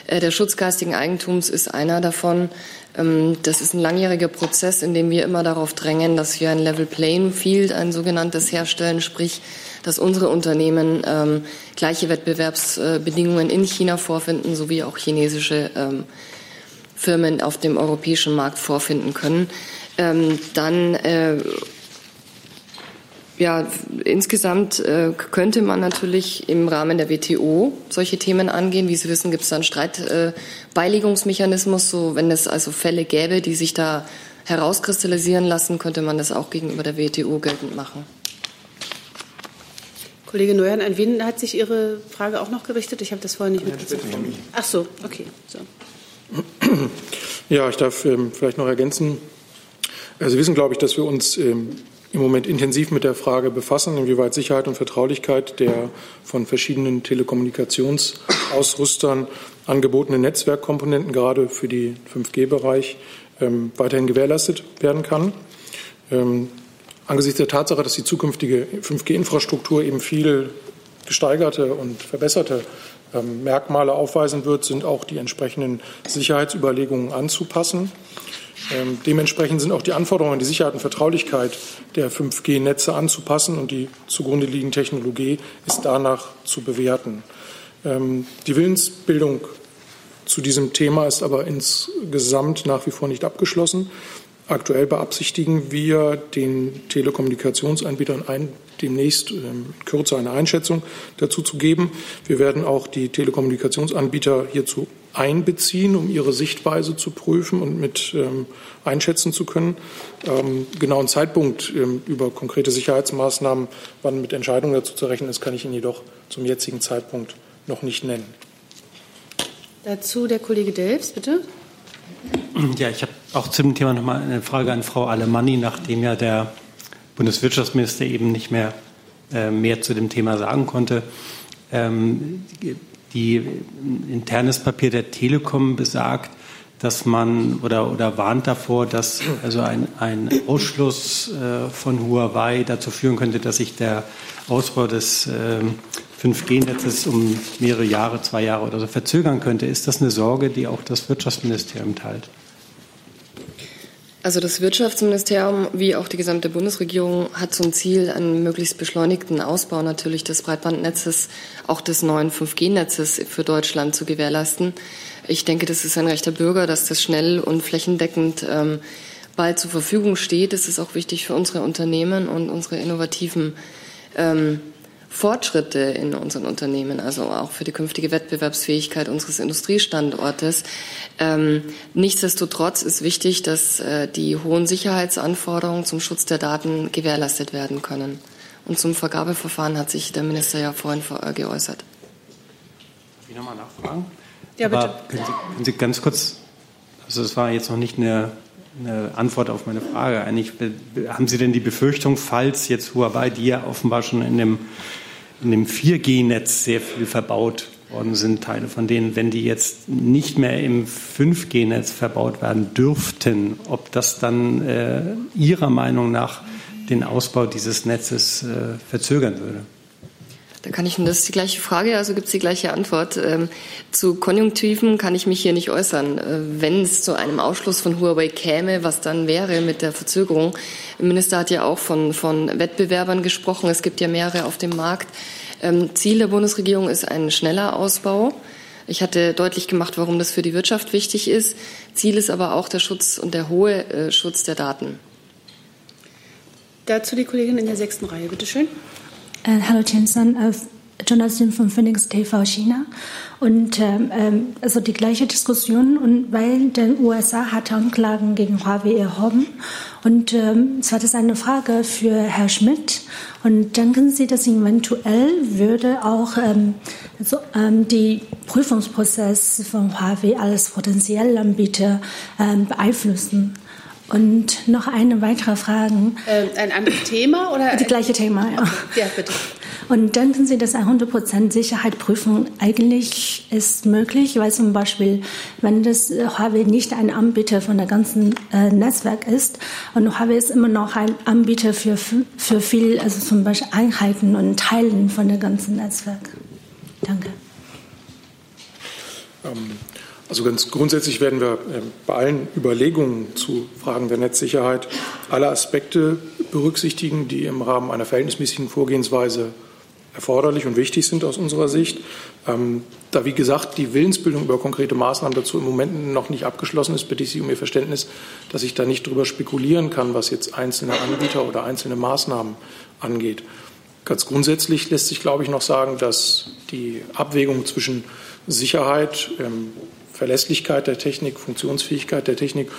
Äh, der Schutz geistigen Eigentums ist einer davon. Ähm, das ist ein langjähriger Prozess, in dem wir immer darauf drängen, dass wir ein Level Playing Field, ein sogenanntes herstellen, sprich, dass unsere Unternehmen ähm, gleiche Wettbewerbsbedingungen in China vorfinden, sowie auch chinesische ähm, Firmen auf dem europäischen Markt vorfinden können. Ähm, dann äh, ja, insgesamt äh, könnte man natürlich im Rahmen der WTO solche Themen angehen. Wie Sie wissen, gibt es da einen Streitbeilegungsmechanismus. Äh, so, wenn es also Fälle gäbe, die sich da herauskristallisieren lassen, könnte man das auch gegenüber der WTO geltend machen. Kollege Neuern, an wen hat sich Ihre Frage auch noch gerichtet? Ich habe das vorher nicht mitbekommen. Ach so, okay. So. Ja, ich darf ähm, vielleicht noch ergänzen. Also Sie wissen, glaube ich, dass wir uns ähm, im Moment intensiv mit der Frage befassen, inwieweit Sicherheit und Vertraulichkeit der von verschiedenen Telekommunikationsausrüstern angebotenen Netzwerkkomponenten gerade für den 5G-Bereich ähm, weiterhin gewährleistet werden kann. Ähm, angesichts der Tatsache, dass die zukünftige 5G-Infrastruktur eben viel gesteigerte und verbesserte Merkmale aufweisen wird, sind auch die entsprechenden Sicherheitsüberlegungen anzupassen. Ähm, dementsprechend sind auch die Anforderungen an die Sicherheit und Vertraulichkeit der 5G-Netze anzupassen und die zugrunde liegende Technologie ist danach zu bewerten. Ähm, die Willensbildung zu diesem Thema ist aber insgesamt nach wie vor nicht abgeschlossen. Aktuell beabsichtigen wir, den Telekommunikationsanbietern ein, demnächst ähm, kürzer eine Einschätzung dazu zu geben. Wir werden auch die Telekommunikationsanbieter hierzu einbeziehen, um ihre Sichtweise zu prüfen und mit ähm, einschätzen zu können. Ähm, genauen Zeitpunkt ähm, über konkrete Sicherheitsmaßnahmen, wann mit Entscheidungen dazu zu rechnen ist, kann ich Ihnen jedoch zum jetzigen Zeitpunkt noch nicht nennen. Dazu der Kollege Delfs, bitte. Ja, ich habe auch zu dem Thema noch mal eine Frage an Frau Alemanni, nachdem ja der Bundeswirtschaftsminister eben nicht mehr äh, mehr zu dem Thema sagen konnte. Ähm, die internes Papier der Telekom besagt, dass man oder, oder warnt davor, dass also ein, ein Ausschluss äh, von Huawei dazu führen könnte, dass sich der Ausbau des äh, 5G-Netzes um mehrere Jahre, zwei Jahre oder so verzögern könnte. Ist das eine Sorge, die auch das Wirtschaftsministerium teilt? Also das Wirtschaftsministerium wie auch die gesamte Bundesregierung hat zum Ziel, einen möglichst beschleunigten Ausbau natürlich des Breitbandnetzes, auch des neuen 5G-Netzes für Deutschland zu gewährleisten. Ich denke, das ist ein rechter Bürger, dass das schnell und flächendeckend ähm, bald zur Verfügung steht. Das ist auch wichtig für unsere Unternehmen und unsere innovativen ähm, Fortschritte in unseren Unternehmen, also auch für die künftige Wettbewerbsfähigkeit unseres Industriestandortes. Ähm, nichtsdestotrotz ist wichtig, dass äh, die hohen Sicherheitsanforderungen zum Schutz der Daten gewährleistet werden können. Und zum Vergabeverfahren hat sich der Minister ja vorhin äh, geäußert. Darf ich nochmal nachfragen? Ja, bitte. Können Sie, können Sie ganz kurz, also das war jetzt noch nicht eine eine Antwort auf meine Frage. Eigentlich haben Sie denn die Befürchtung, falls jetzt Huawei, die ja offenbar schon in dem in dem 4G-Netz sehr viel verbaut worden sind, Teile von denen, wenn die jetzt nicht mehr im 5G-Netz verbaut werden dürften, ob das dann äh, Ihrer Meinung nach den Ausbau dieses Netzes äh, verzögern würde? Da kann ich, das ist die gleiche Frage, also gibt es die gleiche Antwort. Ähm, zu Konjunktiven kann ich mich hier nicht äußern. Äh, wenn es zu einem Ausschluss von Huawei käme, was dann wäre mit der Verzögerung? Der Minister hat ja auch von, von Wettbewerbern gesprochen. Es gibt ja mehrere auf dem Markt. Ähm, Ziel der Bundesregierung ist ein schneller Ausbau. Ich hatte deutlich gemacht, warum das für die Wirtschaft wichtig ist. Ziel ist aber auch der Schutz und der hohe äh, Schutz der Daten. Dazu die Kollegin in der sechsten Reihe, bitte schön. Äh, hallo Jensen, äh, Journalistin von Phoenix TV China. Und ähm, ähm, also die gleiche Diskussion und weil der USA hat Anklagen gegen Huawei erhoben. Und ähm, zwar das eine Frage für Herr Schmidt. Und denken Sie, dass eventuell würde auch ähm, also, ähm, die Prüfungsprozess von Huawei als potenzielle Anbieter ähm, beeinflussen? Und noch eine weitere Frage. Äh, ein anderes Thema oder? Das gleiche Thema, ja. Okay. Ja, bitte. Und denken Sie, dass eine 100% Sicherheitsprüfung eigentlich ist möglich? Weil zum Beispiel, wenn das Huawei nicht ein Anbieter von der ganzen äh, Netzwerk ist und Huawei ist immer noch ein Anbieter für, für viel, also zum Beispiel Einheiten und Teilen von der ganzen Netzwerk. Danke. Ähm Also ganz grundsätzlich werden wir ähm, bei allen Überlegungen zu Fragen der Netzsicherheit alle Aspekte berücksichtigen, die im Rahmen einer verhältnismäßigen Vorgehensweise erforderlich und wichtig sind aus unserer Sicht. Ähm, da, wie gesagt, die Willensbildung über konkrete Maßnahmen dazu im Moment noch nicht abgeschlossen ist, bitte ich Sie um Ihr Verständnis, dass ich da nicht darüber spekulieren kann, was jetzt einzelne Anbieter oder einzelne Maßnahmen angeht. Ganz grundsätzlich lässt sich, glaube ich, noch sagen, dass die Abwägung zwischen Sicherheit, ähm, Verlässlichkeit der Technik, Funktionsfähigkeit der Technik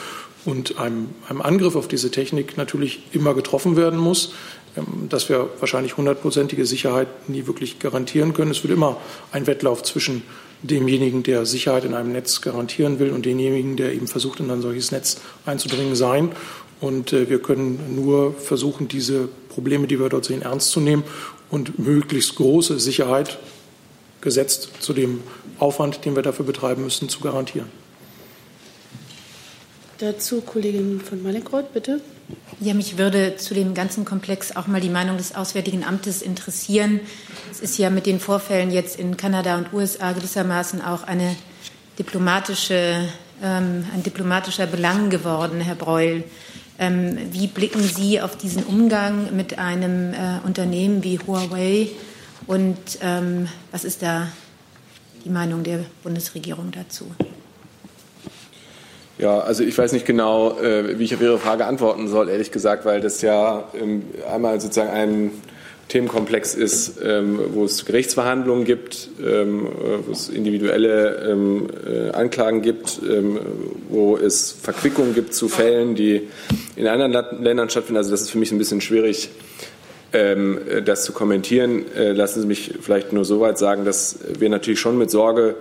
und einem, einem Angriff auf diese Technik natürlich immer getroffen werden muss. Ähm, dass wir wahrscheinlich hundertprozentige Sicherheit nie wirklich garantieren können. Es wird immer ein Wettlauf zwischen demjenigen, der Sicherheit in einem Netz garantieren will, und demjenigen, der eben versucht, in ein solches Netz einzudringen, sein. Und äh, wir können nur versuchen, diese Probleme, die wir dort sehen, ernst zu nehmen und möglichst große Sicherheit, gesetzt zu dem Aufwand, den wir dafür betreiben müssen, zu garantieren. Dazu Kollegin von Malikreuth, bitte. Ja, mich würde zu dem ganzen Komplex auch mal die Meinung des Auswärtigen Amtes interessieren. Es ist ja mit den Vorfällen jetzt in Kanada und USA gewissermaßen auch eine diplomatische, ähm, ein diplomatischer Belang geworden, Herr Breul. Ähm, wie blicken Sie auf diesen Umgang mit einem äh, Unternehmen wie Huawei und ähm, was ist da die Meinung der Bundesregierung dazu? Ja, also ich weiß nicht genau, äh, wie ich auf Ihre Frage antworten soll, ehrlich gesagt, weil das ja ähm, einmal sozusagen ein Themenkomplex ist, ähm, wo es Gerichtsverhandlungen gibt, ähm, äh, wo es individuelle äh, Anklagen gibt, wo es Verquickungen gibt zu Fällen, die in anderen Ländern stattfinden. Also das ist für mich ein bisschen schwierig, das zu kommentieren. Lassen Sie mich vielleicht nur so weit sagen, dass wir natürlich schon mit Sorge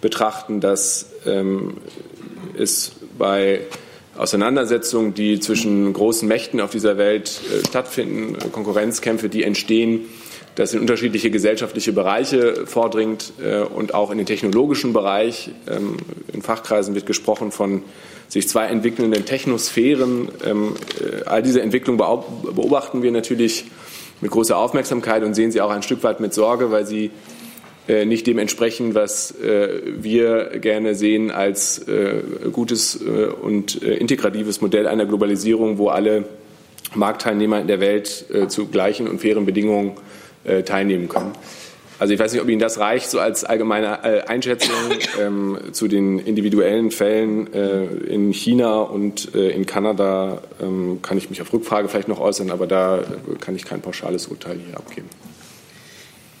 betrachten, dass ist bei Auseinandersetzungen, die zwischen großen Mächten auf dieser Welt äh, stattfinden, Konkurrenzkämpfe, die entstehen, das in unterschiedliche gesellschaftliche Bereiche vordringt äh, und auch in den technologischen Bereich. Ähm, in Fachkreisen wird gesprochen von sich zwei entwickelnden Technosphären. Ähm, äh, all diese Entwicklung beobachten wir natürlich mit großer Aufmerksamkeit und sehen sie auch ein Stück weit mit Sorge, weil sie äh, nicht dem entsprechen, was wir gerne sehen als gutes und integratives Modell einer Globalisierung, wo alle Marktteilnehmer in der Welt zu gleichen und fairen Bedingungen teilnehmen können. Also ich weiß nicht, ob Ihnen das reicht, so als allgemeine Einschätzung ähm, zu den individuellen Fällen äh, in China und äh, in Kanada ähm, kann ich mich auf Rückfrage vielleicht noch äußern, aber da kann ich kein pauschales Urteil hier abgeben.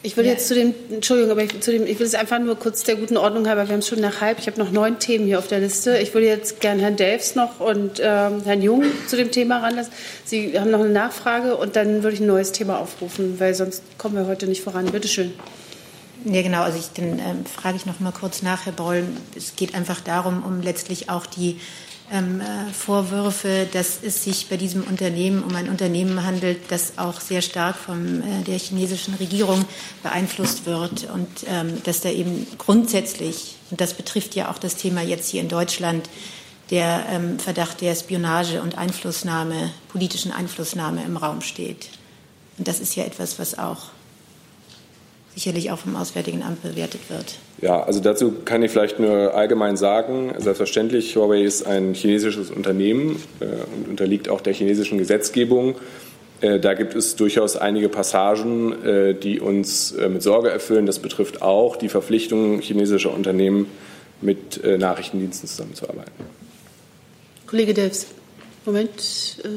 Ich will jetzt zu dem, Entschuldigung, aber ich, zu dem, ich will es einfach nur kurz der guten Ordnung halber, wir haben es schon nach halb, ich habe noch neun Themen hier auf der Liste. Ich würde jetzt gerne Herrn Delfs noch und ähm, Herrn Jung zu dem Thema ranlassen. Sie haben noch eine Nachfrage und dann würde ich ein neues Thema aufrufen, weil sonst kommen wir heute nicht voran. Bitte schön. Ja, genau. Also ich, dann ähm, frage ich noch mal kurz nach, Herr Boll. Es geht einfach darum, um letztlich auch die ähm, äh, Vorwürfe, dass es sich bei diesem Unternehmen um ein Unternehmen handelt, das auch sehr stark von äh, der chinesischen Regierung beeinflusst wird und ähm, dass da eben grundsätzlich, und das betrifft ja auch das Thema jetzt hier in Deutschland, der ähm, Verdacht der Spionage und Einflussnahme, politischen Einflussnahme im Raum steht. Und das ist ja etwas, was auch sicherlich auch vom Auswärtigen Amt bewertet wird. Ja, also dazu kann ich vielleicht nur allgemein sagen, selbstverständlich, Huawei ist ein chinesisches Unternehmen äh, und unterliegt auch der chinesischen Gesetzgebung. Äh, da gibt es durchaus einige Passagen, äh, die uns äh, mit Sorge erfüllen. Das betrifft auch die Verpflichtung chinesischer Unternehmen, mit Nachrichtendiensten zusammenzuarbeiten. Kollege Delfs, Moment. Äh,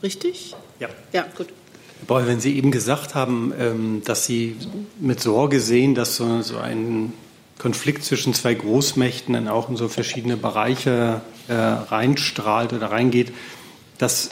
richtig? Ja. Ja, gut. Boah, wenn Sie eben gesagt haben, ähm, dass Sie mit Sorge sehen, dass so, ein Konflikt zwischen zwei Großmächten dann auch in so verschiedene Bereiche äh, reinstrahlt oder reingeht, das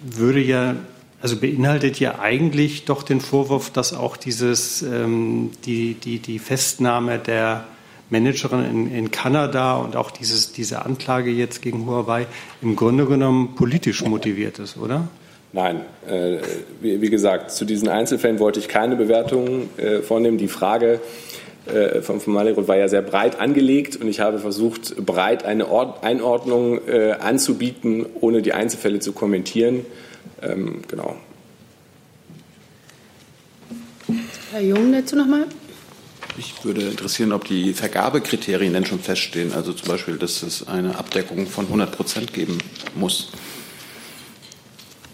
würde ja, also beinhaltet ja eigentlich doch den Vorwurf, dass auch dieses, ähm, die, die, die Festnahme der Managerin in, in Kanada und auch dieses, diese Anklage jetzt gegen Huawei im Grunde genommen politisch motiviert ist, oder? Nein, äh, wie, wie, gesagt, zu diesen Einzelfällen wollte ich keine Bewertung äh, vornehmen. Die Frage äh, von, von Maliroth war ja sehr breit angelegt und ich habe versucht, breit eine Ord Einordnung äh, anzubieten, ohne die Einzelfälle zu kommentieren. Ähm, genau. Herr Jung dazu nochmal. Mich würde interessieren, ob die Vergabekriterien denn schon feststehen. Also zum Beispiel, dass es eine Abdeckung von 100 Prozent geben muss.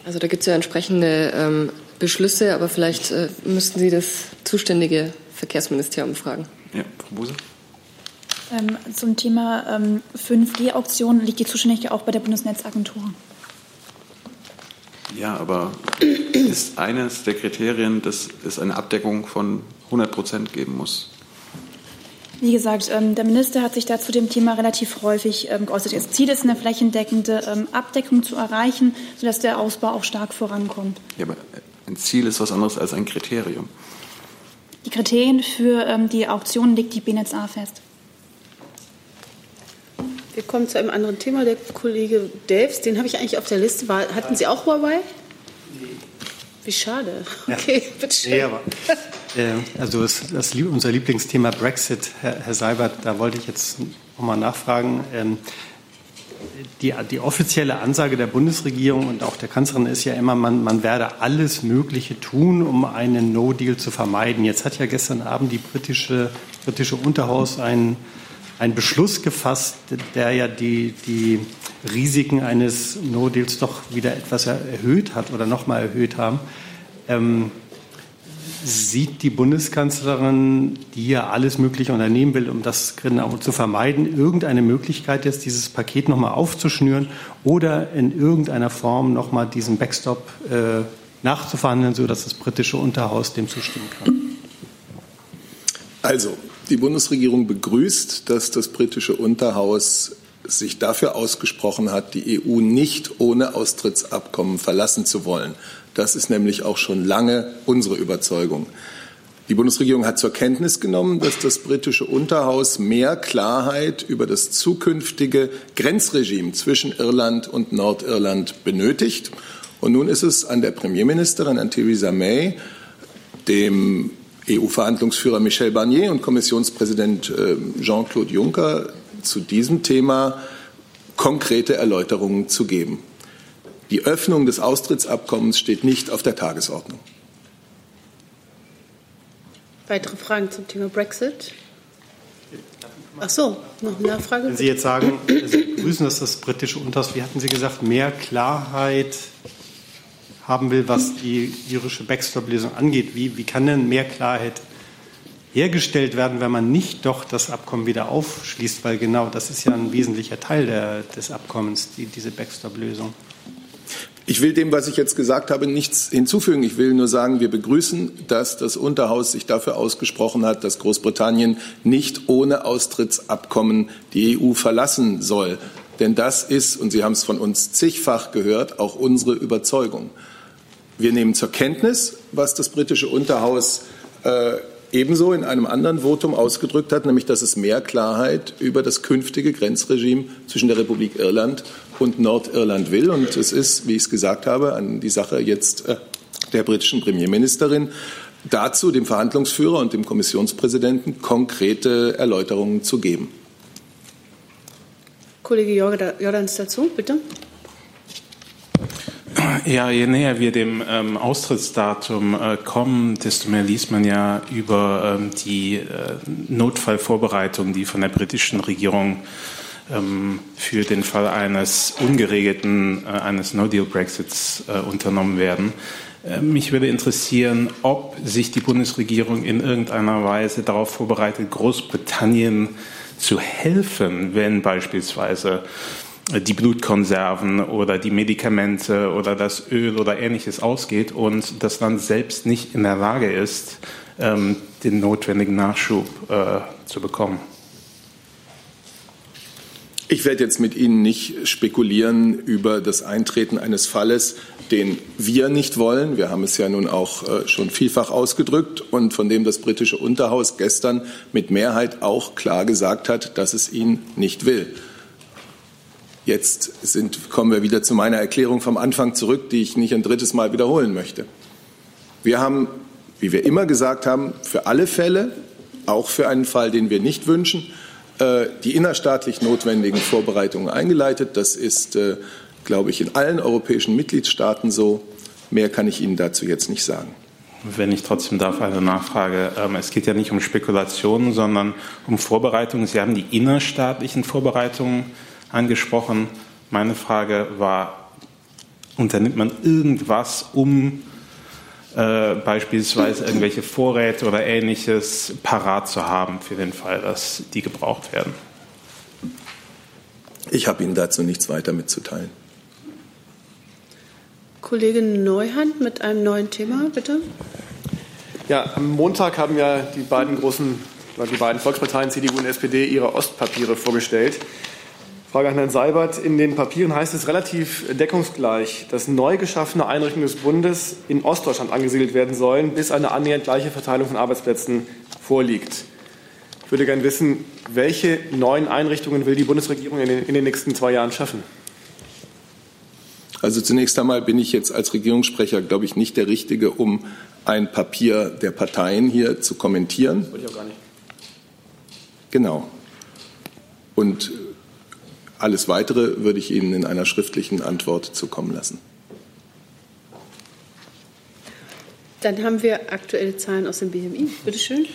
Also da gibt es ja entsprechende ähm, Beschlüsse, aber vielleicht äh, müssten Sie das zuständige Verkehrsministerium fragen. Ja, Frau Buse. Ähm, zum Thema ähm, 5G-Auktionen liegt die Zuständigkeit auch bei der Bundesnetzagentur. Ja, aber ist eines der Kriterien, dass es eine Abdeckung von 100 Prozent geben muss? Wie gesagt, ähm, der Minister hat sich da zu dem Thema relativ häufig ähm, geäußert. Das Ziel ist, eine flächendeckende ähm, Abdeckung zu erreichen, sodass der Ausbau auch stark vorankommt. Ja, aber ein Ziel ist was anderes als ein Kriterium. Die Kriterien für die Auktionen legt die BNetzA fest. Wir kommen zu einem anderen Thema. Der Kollege Delfs, den habe ich eigentlich auf der Liste. War, hatten Sie auch Huawei? Wie schade. Okay, ja. bitte schön. Nee, aber, äh, also das, das, unser Lieblingsthema Brexit, Herr, Herr Seibert, da wollte ich jetzt nochmal nachfragen. Ähm, die, die, offizielle Ansage der Bundesregierung und auch der Kanzlerin ist ja immer, man, man werde alles Mögliche tun, um einen No-Deal zu vermeiden. Jetzt hat ja gestern Abend die britische, britische Unterhaus einen einen Beschluss gefasst, der ja die, die Risiken eines No-Deals doch wieder etwas erhöht hat oder noch mal erhöht haben. Ähm, sieht die Bundeskanzlerin, die ja alles Mögliche unternehmen will, um das zu vermeiden, irgendeine Möglichkeit jetzt dieses Paket noch mal aufzuschnüren oder in irgendeiner Form noch mal diesen Backstop äh, nachzuverhandeln, sodass das britische Unterhaus dem zustimmen kann? Also, die Bundesregierung begrüßt, dass das britische Unterhaus sich dafür ausgesprochen hat, die EU nicht ohne Austrittsabkommen verlassen zu wollen. Das ist nämlich auch schon lange unsere Überzeugung. Die Bundesregierung hat zur Kenntnis genommen, dass das britische Unterhaus mehr Klarheit über das zukünftige Grenzregime zwischen Irland und Nordirland benötigt. Und nun ist es an der Premierministerin, an Theresa May, dem EU-Verhandlungsführer Michel Barnier und Kommissionspräsident äh, Jean-Claude Juncker zu diesem Thema konkrete Erläuterungen zu geben. Die Öffnung des Austrittsabkommens steht nicht auf der Tagesordnung. Weitere Fragen zum Thema Brexit? Ach so, noch eine Nachfrage? Wenn Sie jetzt sagen, Sie begrüßen, dass das britische Unterhaus, wie hatten Sie gesagt, mehr Klarheit haben will, was die irische Backstop-Lösung angeht. Wie, wie kann denn mehr Klarheit hergestellt werden, wenn man nicht doch das Abkommen wieder aufschließt? Weil genau das ist ja ein wesentlicher Teil der, des Abkommens, die, diese Backstop-Lösung. Ich will dem, was ich jetzt gesagt habe, nichts hinzufügen. Ich will nur sagen, wir begrüßen, dass das Unterhaus sich dafür ausgesprochen hat, dass Großbritannien nicht ohne Austrittsabkommen die EU verlassen soll. Denn das ist, und Sie haben es von uns zigfach gehört, auch unsere Überzeugung. Wir nehmen zur Kenntnis, was das britische Unterhaus äh, ebenso in einem anderen Votum ausgedrückt hat, nämlich dass es mehr Klarheit über das künftige Grenzregime zwischen der Republik Irland und Nordirland will. Und es ist, wie ich es gesagt habe, an die Sache jetzt äh, der britischen Premierministerin, dazu dem Verhandlungsführer und dem Kommissionspräsidenten konkrete Erläuterungen zu geben. Kollege Jordans dazu, bitte. Ja, je näher wir dem ähm, Austrittsdatum äh, kommen, desto mehr liest man ja über ähm, die äh, Notfallvorbereitungen, die von der britischen Regierung ähm, für den Fall eines ungeregelten, äh, eines No-Deal-Brexits äh, unternommen werden. Äh, mich würde interessieren, ob sich die Bundesregierung in irgendeiner Weise darauf vorbereitet, Großbritannien zu helfen, wenn beispielsweise die Blutkonserven oder die Medikamente oder das Öl oder ähnliches ausgeht und das Land selbst nicht in der Lage ist, ähm, den notwendigen Nachschub äh, zu bekommen. Ich werde jetzt mit Ihnen nicht spekulieren über das Eintreten eines Falles, den wir nicht wollen. Wir haben es ja nun auch äh, schon vielfach ausgedrückt und von dem das britische Unterhaus gestern mit Mehrheit auch klar gesagt hat, dass es ihn nicht will. Jetzt sind, kommen wir wieder zu meiner Erklärung vom Anfang zurück, die ich nicht ein drittes Mal wiederholen möchte. Wir haben, wie wir immer gesagt haben, für alle Fälle, auch für einen Fall, den wir nicht wünschen, äh, die innerstaatlich notwendigen Vorbereitungen eingeleitet. Das ist, äh, glaube ich, in allen europäischen Mitgliedstaaten so. Mehr kann ich Ihnen dazu jetzt nicht sagen. wenn ich trotzdem darf, eine Nachfrage. Ähm, es geht ja nicht um Spekulationen, sondern um Vorbereitungen. Sie haben die innerstaatlichen Vorbereitungen angesprochen. Meine Frage war, unternimmt man irgendwas, um äh, beispielsweise irgendwelche Vorräte oder ähnliches parat zu haben für den Fall, dass die gebraucht werden? Ich habe Ihnen dazu nichts weiter mitzuteilen. Kollege Neuhand mit einem neuen Thema, bitte. Ja, am Montag haben ja die beiden großen, die beiden Volksparteien CDU und SPD ihre Ostpapiere vorgestellt. Frage an Herrn Seibert. In den Papieren heißt es relativ deckungsgleich, dass neu geschaffene Einrichtungen des Bundes in Ostdeutschland angesiedelt werden sollen, bis eine annähernd gleiche Verteilung von Arbeitsplätzen vorliegt. Ich würde gerne wissen, welche neuen Einrichtungen will die Bundesregierung in den, in den nächsten zwei Jahren schaffen? Also zunächst einmal bin ich jetzt als Regierungssprecher, glaube ich, nicht der Richtige, um ein Papier der Parteien hier zu kommentieren. Wollte ich auch gar nicht. Genau. Und alles Weitere würde ich Ihnen in einer schriftlichen Antwort zukommen lassen. Dann haben wir aktuelle Zahlen aus dem BMI. Bitte schön.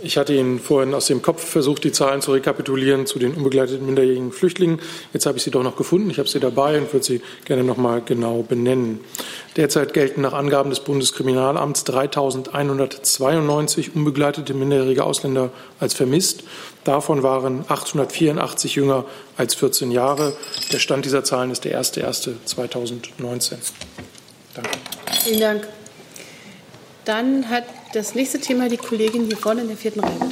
Ich hatte Ihnen vorhin aus dem Kopf versucht, die Zahlen zu rekapitulieren zu den unbegleiteten minderjährigen Flüchtlingen. Jetzt habe ich sie doch noch gefunden. Ich habe sie dabei und würde sie gerne noch mal genau benennen. Derzeit gelten nach Angaben des Bundeskriminalamts 3.192 unbegleitete minderjährige Ausländer als vermisst. Davon waren 884 jünger als 14 Jahre. Der Stand dieser Zahlen ist der 1.1.2019. Danke. Vielen Dank. Dann hat das nächste Thema die Kollegin hier vorne in der vierten Reihe.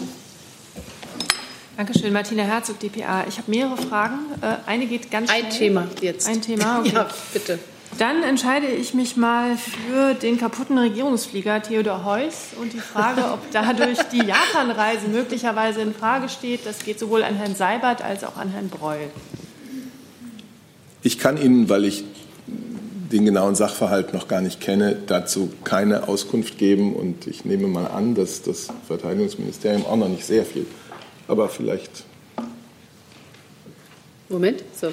Dankeschön, Martina Herzog, dpa. Ich habe mehrere Fragen. Äh, eine geht ganz schnell. Ein Thema jetzt. Ein Thema, okay. Ja, bitte. Dann entscheide ich mich mal für den kaputten Regierungsflieger Theodor Heuss und die Frage, ob dadurch die Japanreise möglicherweise in Frage steht. Das geht sowohl an Herrn Seibert als auch an Herrn Breul. Ich kann Ihnen, weil ich den genauen Sachverhalt noch gar nicht kenne, dazu keine Auskunft geben. Und ich nehme mal an, dass das Verteidigungsministerium auch noch nicht sehr viel, aber vielleicht. Moment, so.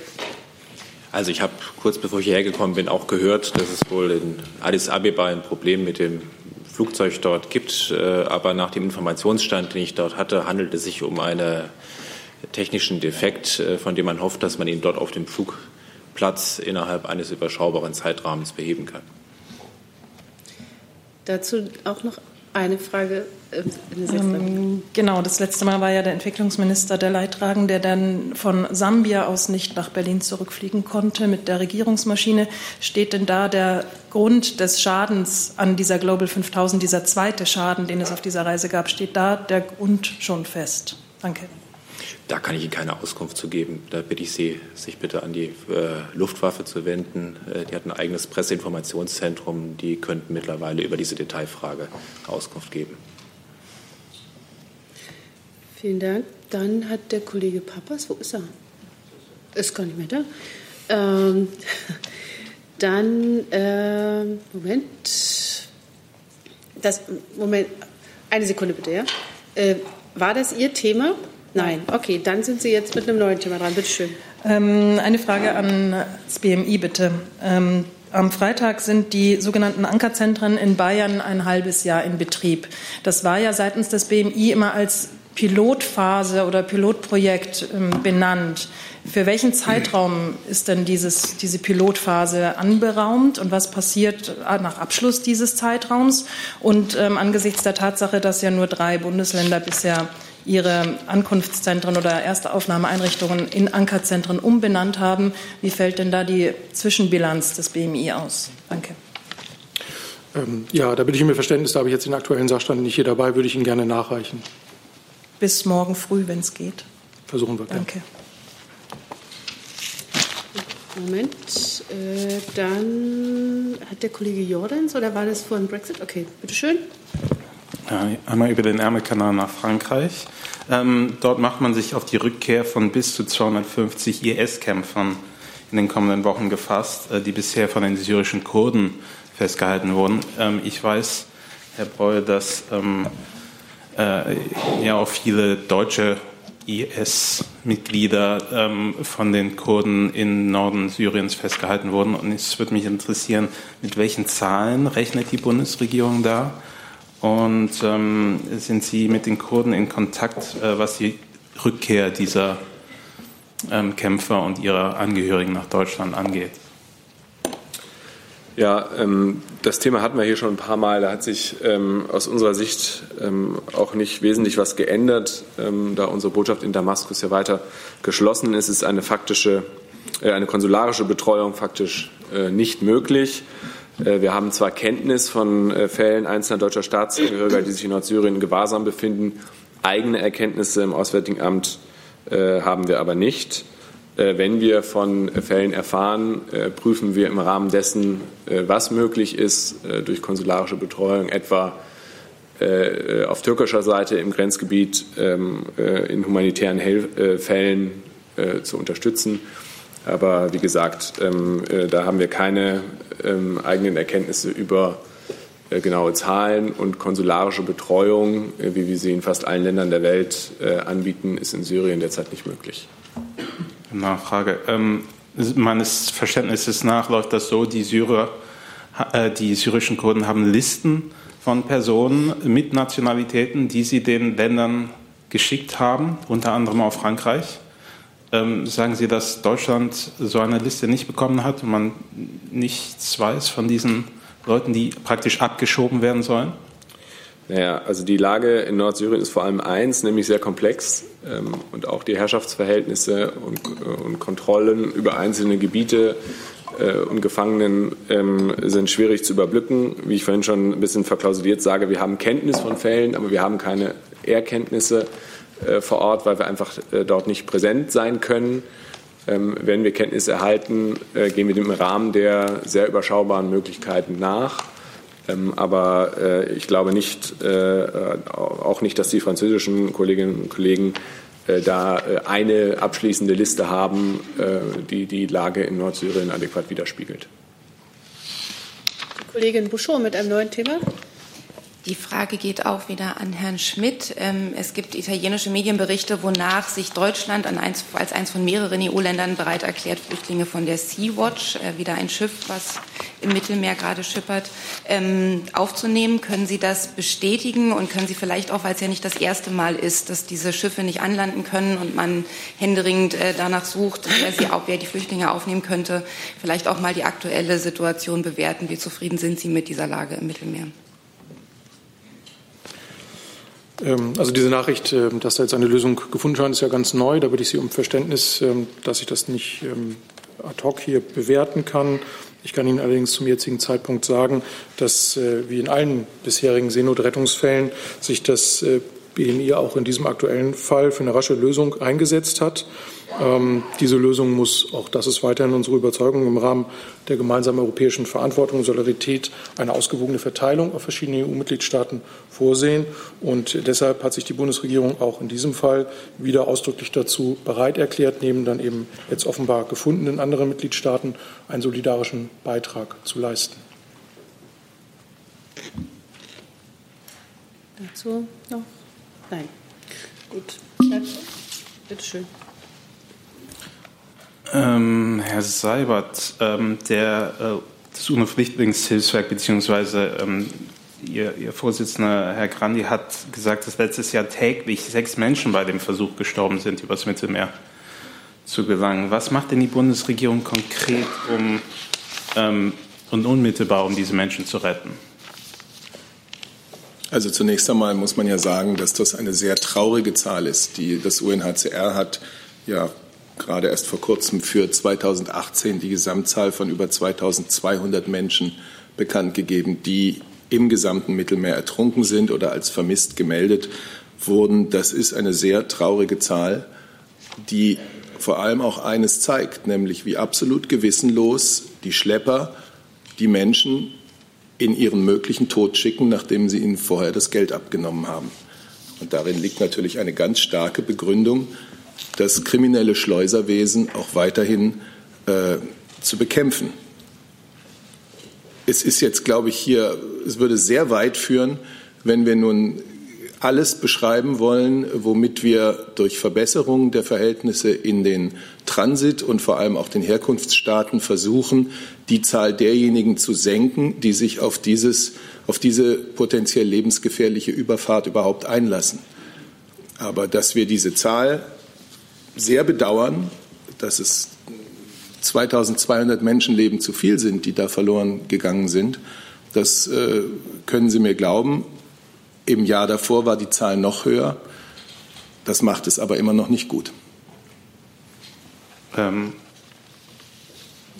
Also ich habe kurz bevor ich hierher gekommen bin auch gehört, dass es wohl in Addis Abeba ein Problem mit dem Flugzeug dort gibt. Äh, aber nach dem Informationsstand, den ich dort hatte, handelt es sich um einen technischen Defekt, äh, von dem man hofft, dass man ihn dort auf dem Flugplatz innerhalb eines überschaubaren Zeitrahmens beheben kann. Dazu auch noch eine Frage. äh, Ähm, genau, das letzte Mal war ja der Entwicklungsminister der Leidtragende, der dann von Sambia aus nicht nach Berlin zurückfliegen konnte mit der Regierungsmaschine. Steht denn da der Grund des Schadens an dieser Global 5000, dieser zweite Schaden, den es auf dieser Reise gab, steht da der Grund schon fest? Danke. Da kann ich Ihnen keine Auskunft zu geben. Da bitte ich Sie, sich bitte an die äh, Luftwaffe zu wenden. Äh, die hat ein eigenes Presseinformationszentrum. Die könnten mittlerweile über diese Detailfrage Auskunft geben. Vielen Dank. Dann hat der Kollege Papas, wo ist er? Ist gar nicht mehr da. Ähm, dann, äh, Moment. Das, Moment, eine Sekunde bitte, ja. Äh, war das Ihr Thema? Nein. Okay, dann sind Sie jetzt mit einem neuen Thema dran. Bitte schön. Ähm, eine Frage an das BMI bitte. Ähm, am Freitag sind die sogenannten Ankerzentren in Bayern ein halbes Jahr in Betrieb. Das war ja seitens des BMI immer als Pilotphase oder Pilotprojekt ähm, benannt. Für welchen Zeitraum ist denn dieses, diese Pilotphase anberaumt und was passiert äh, nach Abschluss dieses Zeitraums? Und ähm, angesichts der Tatsache, dass ja nur drei Bundesländer bisher ihre Ankunftszentren oder Erstaufnahmeeinrichtungen in Ankerzentren umbenannt haben, wie fällt denn da die Zwischenbilanz des BMI aus? Danke. Ähm, ja, da bitte ich um Ihr Verständnis. Da habe ich jetzt den aktuellen Sachstand nicht hier dabei, würde ich Ihnen gerne nachreichen. Bis morgen früh, wenn es geht. Versuchen wir. Danke. Moment. Äh, dann hat der Kollege Jordans oder war das vor dem Brexit? Okay, bitteschön. Einmal über den Ärmelkanal nach Frankreich. Ähm, dort macht man sich auf die Rückkehr von bis zu 250 IS-Kämpfern in den kommenden Wochen gefasst, äh, die bisher von den syrischen Kurden festgehalten wurden. Ähm, ich weiß, Herr Breul, dass ähm, äh, ja auch viele deutsche IS-Mitglieder ähm, von den Kurden im Norden Syriens festgehalten wurden. Und es würde mich interessieren, mit welchen Zahlen rechnet die Bundesregierung da? Und ähm, sind Sie mit den Kurden in Kontakt, äh, was die Rückkehr dieser ähm, Kämpfer und ihrer Angehörigen nach Deutschland angeht? Ja, ähm, das Thema hatten wir hier schon ein paar Mal. Da hat sich ähm, aus unserer Sicht ähm, auch nicht wesentlich was geändert, ähm, da unsere Botschaft in Damaskus ja weiter geschlossen ist. Ist eine faktische, äh, eine konsularische Betreuung faktisch äh, nicht möglich. Äh, wir haben zwar Kenntnis von äh, Fällen einzelner deutscher Staatsangehöriger, die sich in Nordsyrien Gewahrsam befinden. Eigene Erkenntnisse im Auswärtigen Amt äh, haben wir aber nicht. Wenn wir von Fällen erfahren, prüfen wir im Rahmen dessen, was möglich ist, durch konsularische Betreuung, etwa auf türkischer Seite im Grenzgebiet ähm, in humanitären Fällen zu unterstützen. Aber wie gesagt, ähm, da haben wir keine ähm, eigenen Erkenntnisse über genaue Zahlen und konsularische Betreuung, wie wir sie in fast allen Ländern der Welt anbieten, ist in Syrien derzeit nicht möglich. Nachfrage. Ähm, meines Verständnisses nach läuft das so, die Syrer, äh, die syrischen Kurden haben Listen von Personen mit Nationalitäten, die sie den Ländern geschickt haben, unter anderem auch Frankreich. Ähm, sagen Sie, dass Deutschland so eine Liste nicht bekommen hat und man nichts weiß von diesen Leuten, die praktisch abgeschoben werden sollen? Naja, also die Lage in Nordsyrien ist vor allem eins, nämlich sehr komplex. Ähm, und auch die Herrschaftsverhältnisse und, äh, und Kontrollen über einzelne Gebiete äh, und Gefangenen ähm, sind schwierig zu überblicken. Wie ich vorhin schon ein bisschen verklausuliert sage, wir haben Kenntnis von Fällen, aber wir haben keine Erkenntnisse vor Ort, weil wir einfach dort nicht präsent sein können. Ähm, wenn wir Kenntnis erhalten, gehen wir dem Rahmen der sehr überschaubaren Möglichkeiten nach. Ähm, aber äh, ich glaube nicht, äh, auch nicht, dass die französischen Kolleginnen und Kollegen äh, da eine abschließende Liste haben, die die Lage in Nordsyrien adäquat widerspiegelt. Kollegin Bouchot mit einem neuen Thema. Die Frage geht auch wieder an Herrn Schmidt. Ähm, es gibt italienische Medienberichte, wonach sich Deutschland als eines von mehreren EU-Ländern bereit erklärt, Flüchtlinge von der Sea-Watch, äh, wieder ein Schiff, was im Mittelmeer gerade schippert, ähm, aufzunehmen. Können Sie das bestätigen und können Sie vielleicht auch, weil es ja nicht das erste Mal ist, dass diese Schiffe nicht anlanden können und man händeringend äh, danach sucht, wer, sie, wer die Flüchtlinge aufnehmen könnte, vielleicht auch mal die aktuelle Situation bewerten? Wie zufrieden sind Sie mit dieser Lage im Mittelmeer? Ähm, also diese Nachricht, ähm, dass da jetzt eine Lösung gefunden scheint, ist ja ganz neu. Da bitte ich Sie um Verständnis, ähm, dass ich das nicht ad hoc hier bewerten kann. Ich kann Ihnen allerdings zum jetzigen Zeitpunkt sagen, dass äh, wie in allen bisherigen Seenotrettungsfällen sich das äh, BMI auch in diesem aktuellen Fall für eine rasche Lösung eingesetzt hat. Ähm, diese Lösung muss, auch das ist weiterhin unsere Überzeugung, im Rahmen der gemeinsamen europäischen Verantwortung und Solidarität eine ausgewogene Verteilung auf verschiedene EU-Mitgliedstaaten vorsehen. Und deshalb hat sich die Bundesregierung auch in diesem Fall wieder ausdrücklich dazu bereit erklärt, neben dann eben jetzt offenbar gefundenen anderen Mitgliedstaaten einen solidarischen Beitrag zu leisten. Dazu noch? Nein. Gut. Bitte schön. Ähm, Herr Seibert, ähm, der, äh, das UNO-Flüchtlingshilfswerk bzw. Ähm, Ihr, Ihr Vorsitzender Herr Grandi hat gesagt, dass letztes Jahr täglich sechs Menschen bei dem Versuch gestorben sind, übers Mittelmeer zu gelangen. Was macht denn die Bundesregierung konkret, um ähm, und unmittelbar, um diese Menschen zu retten? Also zunächst einmal muss man ja sagen, dass das eine sehr traurige Zahl ist. Die, das UNHCR hat ja gerade erst vor kurzem für 2018 die Gesamtzahl von über 2200 Menschen bekannt gegeben, die im gesamten Mittelmeer ertrunken sind oder als vermisst gemeldet wurden. Das ist eine sehr traurige Zahl, die vor allem auch eines zeigt, nämlich wie absolut gewissenlos die Schlepper die Menschen in ihren möglichen Tod schicken, nachdem sie ihnen vorher das Geld abgenommen haben. Und darin liegt natürlich eine ganz starke Begründung, das kriminelle Schleuserwesen auch weiterhin äh, zu bekämpfen. Es ist jetzt, glaube ich, hier, es würde sehr weit führen, wenn wir nun alles beschreiben wollen, womit wir durch Verbesserung der Verhältnisse in den Transit- und vor allem auch den Herkunftsstaaten versuchen, die Zahl derjenigen zu senken, die sich auf, dieses, auf diese potenziell lebensgefährliche Überfahrt überhaupt einlassen. Aber dass wir diese Zahl sehr bedauern, dass es 2200 Menschenleben zu viel sind, die da verloren gegangen sind, das äh, können Sie mir glauben. Im Jahr davor war die Zahl noch höher. Das macht es aber immer noch nicht gut. Ähm,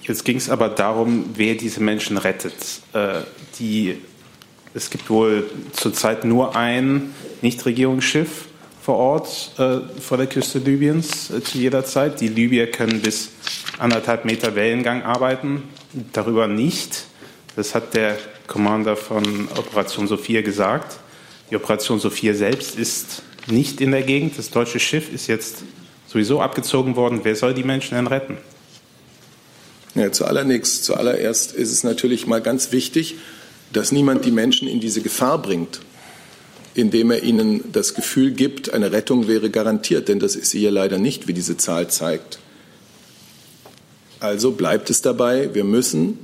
jetzt ging es aber darum, wer diese Menschen rettet. Äh, die, es gibt wohl zurzeit nur ein Nichtregierungsschiff vor Ort äh, vor der Küste Libyens äh, zu jeder Zeit. Die Libyer können bis anderthalb Meter Wellengang arbeiten, darüber nicht. Das hat der Commander von Operation Sophia gesagt. Die Operation Sophia selbst ist nicht in der Gegend. Das deutsche Schiff ist jetzt sowieso abgezogen worden. Wer soll die Menschen denn retten? Ja, zuallererst, zuallererst ist es natürlich mal ganz wichtig, dass niemand die Menschen in diese Gefahr bringt, indem er ihnen das Gefühl gibt, eine Rettung wäre garantiert, denn das ist sie ja leider nicht, wie diese Zahl zeigt. Also bleibt es dabei, wir müssen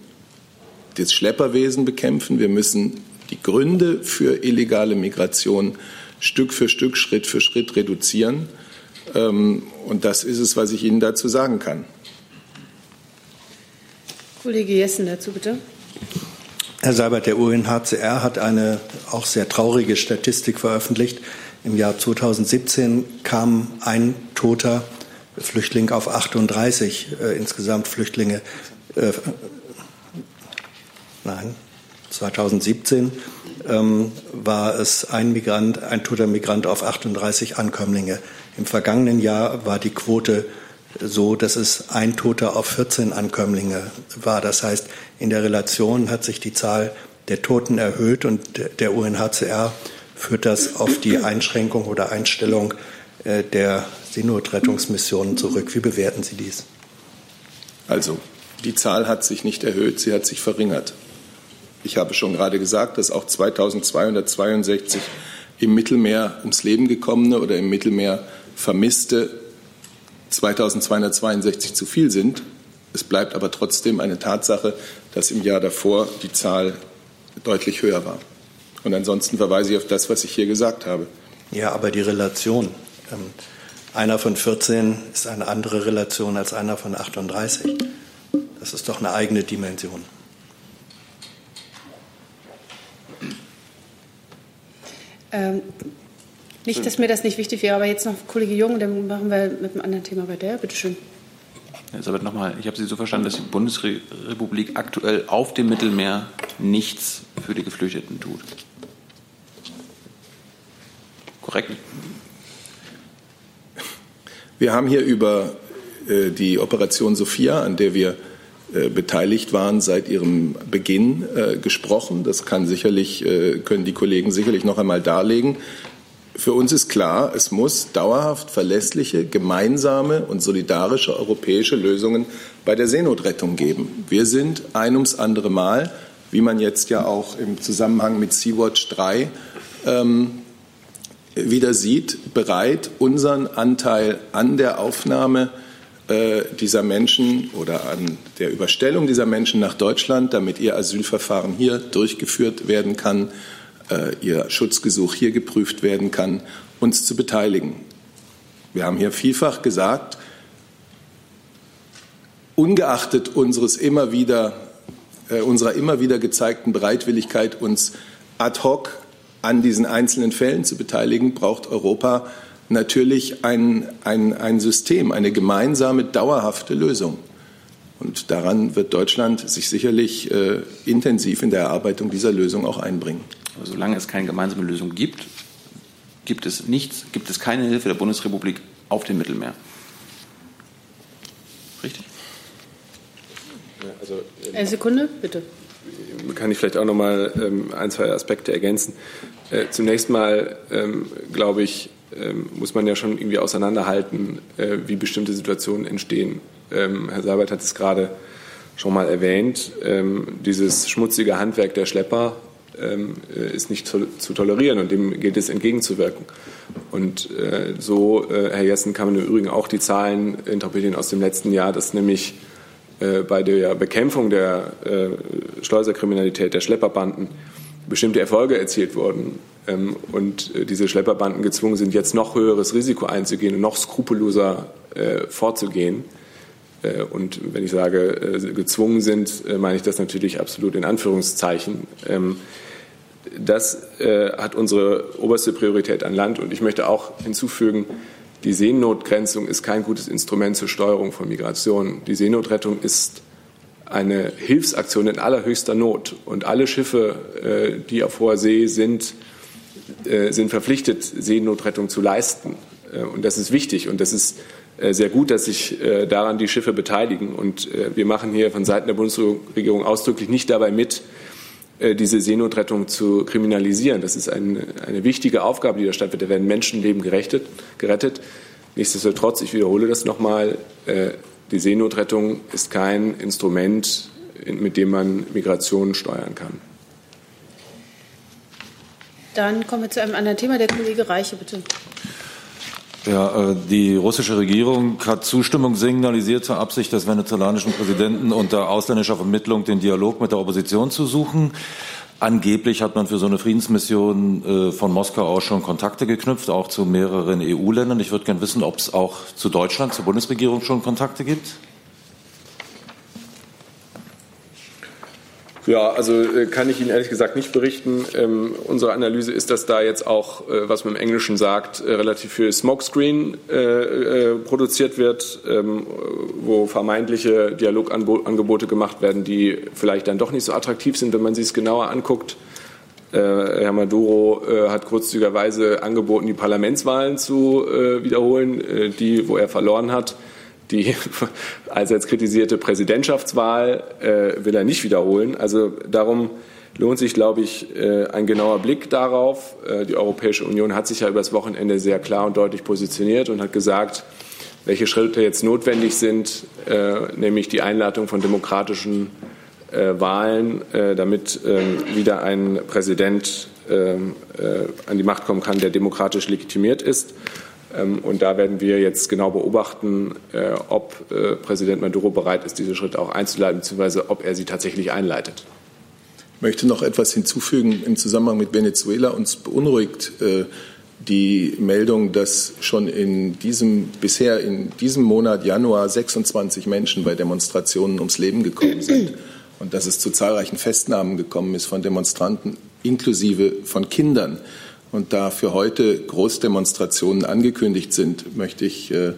das Schlepperwesen bekämpfen, wir müssen die Gründe für illegale Migration Stück für Stück, Schritt für Schritt reduzieren. Ähm, und das ist es, was ich Ihnen dazu sagen kann. Kollege Jessen dazu bitte. Herr Seibert, der UNHCR hat eine auch sehr traurige Statistik veröffentlicht. Im Jahr 2017 kam ein toter Flüchtling auf 38 äh, insgesamt Flüchtlinge. Äh, nein, 2017 ähm, war es ein Migrant, ein toter Migrant auf 38 Ankömmlinge. Im vergangenen Jahr war die Quote so, dass es ein Toter auf 14 Ankömmlinge war. Das heißt, in der Relation hat sich die Zahl der Toten erhöht und der UNHCR führt das auf die Einschränkung oder Einstellung äh, der Seenotrettungsmissionen zurück. Wie bewerten Sie dies? Also, die Zahl hat sich nicht erhöht, sie hat sich verringert. Ich habe schon gerade gesagt, dass auch 2262 im Mittelmeer ums Leben gekommene oder im Mittelmeer vermisste 2262 zu viel sind. Es bleibt aber trotzdem eine Tatsache, dass im Jahr davor die Zahl deutlich höher war. Und ansonsten verweise ich auf das, was ich hier gesagt habe. Ja, aber die Relation. Ähm, einer von 14 ist eine andere Relation als einer von 38. Das ist doch eine eigene Dimension. Ähm, nicht, dass mir das nicht wichtig wäre, aber jetzt noch Kollege Jung, dann machen wir mit einem anderen Thema weiter. Bitte schön. Elisabeth, nochmal, ich habe Sie so verstanden, dass die Bundesrepublik aktuell auf dem Mittelmeer nichts für die Geflüchteten tut. Korrekt? Wir haben hier über äh, die Operation Sophia, an der wir äh, beteiligt waren seit ihrem Beginn äh, gesprochen. Das kann sicherlich, äh, können die Kollegen sicherlich noch einmal darlegen. Für uns ist klar, es muss dauerhaft verlässliche, gemeinsame und solidarische europäische Lösungen bei der Seenotrettung geben. Wir sind ein ums andere Mal, wie man jetzt ja auch im Zusammenhang mit Sea-Watch 3 ähm, wieder sieht, bereit, unseren Anteil an der Aufnahme äh, dieser Menschen oder an der Überstellung dieser Menschen nach Deutschland, damit ihr Asylverfahren hier durchgeführt werden kann, äh, ihr Schutzgesuch hier geprüft werden kann, uns zu beteiligen. Wir haben hier vielfach gesagt, ungeachtet unseres immer wieder, äh, unserer immer wieder gezeigten Bereitwilligkeit, uns ad hoc an diesen einzelnen Fällen zu beteiligen, braucht Europa natürlich ein, ein, ein System, eine gemeinsame, dauerhafte Lösung. Und daran wird Deutschland sich sicherlich äh, intensiv in der Erarbeitung dieser Lösung auch einbringen. Solange es keine gemeinsame Lösung gibt, gibt es nichts, gibt es keine Hilfe der Bundesrepublik auf dem Mittelmeer. Richtig? Also, Eine Sekunde, bitte. Kann ich vielleicht auch noch mal ähm, ein, zwei Aspekte ergänzen. Äh, zunächst mal ähm, glaube ich, ähm, muss man ja schon irgendwie auseinanderhalten, äh, wie bestimmte Situationen entstehen. Ähm, Herr Seibert hat es gerade schon mal erwähnt, ähm, dieses schmutzige Handwerk der Schlepper ähm, ist nicht zu, tolerieren und dem gilt es entgegenzuwirken. Und äh, so, äh, Herr Jessen, kann man im Übrigen auch die Zahlen interpretieren aus dem letzten Jahr, dass nämlich äh, bei der Bekämpfung der äh, Schleuserkriminalität, der Schlepperbanden, bestimmte Erfolge erzielt wurden ähm, und äh, diese Schlepperbanden gezwungen sind, jetzt noch höheres Risiko einzugehen und noch skrupelloser vorzugehen. Und wenn ich sage, gezwungen sind, meine ich das natürlich absolut in Anführungszeichen. Ähm, das hat unsere oberste Priorität an Land. Und ich möchte auch hinzufügen, die Seenotgrenzung ist kein gutes Instrument zur Steuerung von Migration. Die Seenotrettung ist eine Hilfsaktion in allerhöchster Not. Und alle Schiffe, äh, die auf hoher See sind, äh, sind verpflichtet, Seenotrettung zu leisten. Äh, und das ist wichtig. Und das ist sehr gut, dass sich daran die Schiffe beteiligen. Und wir machen hier von Seiten der Bundesregierung ausdrücklich nicht dabei mit, diese Seenotrettung zu kriminalisieren. Das ist eine, eine wichtige Aufgabe, die da stattfindet. Da werden Menschenleben gerechtet, gerettet. Nichtsdestotrotz, ich wiederhole das nochmal, die Seenotrettung ist kein Instrument, mit dem man Migration steuern kann. Dann kommen wir zu einem anderen Thema. Der Kollege Reiche, bitte. Ja, äh, die russische Regierung hat Zustimmung signalisiert zur Absicht des venezolanischen Präsidenten unter ausländischer Vermittlung den Dialog mit der Opposition zu suchen. Angeblich hat man für so eine Friedensmission äh, von Moskau aus schon Kontakte geknüpft, auch zu mehreren EU-Ländern. Ich würde gerne wissen, ob es auch zu Deutschland, zur Bundesregierung schon Kontakte gibt. Ja, also äh, kann ich Ihnen ehrlich gesagt nicht berichten. Ähm, unsere Analyse ist, dass da jetzt auch, äh, was man im Englischen sagt, äh, relativ viel Smokescreen äh, äh, produziert wird, ähm, wo vermeintliche Dialogangebote gemacht werden, die vielleicht dann doch nicht so attraktiv sind, wenn man sich es genauer anguckt. Äh, Herr Maduro hat kurzzügigerweise angeboten, die Parlamentswahlen zu wiederholen, die, wo er verloren hat. Die allseits kritisierte Präsidentschaftswahl äh, will er nicht wiederholen. Also darum lohnt sich, glaube ich, äh, ein genauer Blick darauf. Äh, die Europäische Union hat sich ja übers Wochenende sehr klar und deutlich positioniert und hat gesagt, welche Schritte jetzt notwendig sind, äh, nämlich die Einleitung von demokratischen äh, Wahlen, äh, damit ähm, wieder ein Präsident ähm, an die Macht kommen kann, der demokratisch legitimiert ist. Ähm, und da werden wir jetzt genau beobachten, äh, ob äh, Präsident Maduro bereit ist, diese Schritte auch einzuleiten, beziehungsweise ob er sie tatsächlich einleitet. Ich möchte noch etwas hinzufügen im Zusammenhang mit Venezuela. Uns beunruhigt äh, die Meldung, dass schon in diesem, bisher in diesem Monat Januar 26 Menschen bei Demonstrationen ums Leben gekommen sind und dass es zu zahlreichen Festnahmen gekommen ist von Demonstranten, inklusive von Kindern. Und da für heute Großdemonstrationen angekündigt sind, möchte ich äh,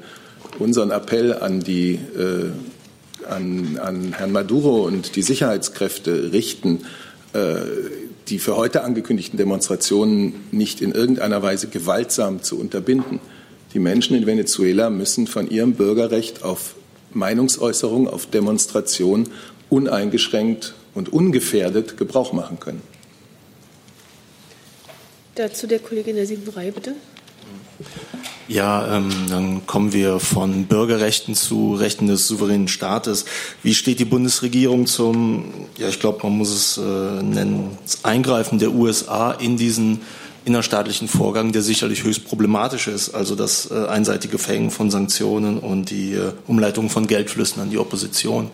unseren Appell an, die, äh, an, an Herrn Maduro und die Sicherheitskräfte richten, äh, die für heute angekündigten Demonstrationen nicht in irgendeiner Weise gewaltsam zu unterbinden. Die Menschen in Venezuela müssen von ihrem Bürgerrecht auf Meinungsäußerung, auf Demonstration uneingeschränkt und ungefährdet Gebrauch machen können. Dazu der Kollege in der siebten Reihe, bitte. Ja, ähm, dann kommen wir von Bürgerrechten zu Rechten des souveränen Staates. Wie steht die Bundesregierung zum, ja, ich glaube, man muss es äh, nennen, Eingreifen der USA in diesen innerstaatlichen Vorgang, der sicherlich höchst problematisch ist, also das äh, einseitige Verhängen von Sanktionen und die äh, Umleitung von Geldflüssen an die Opposition?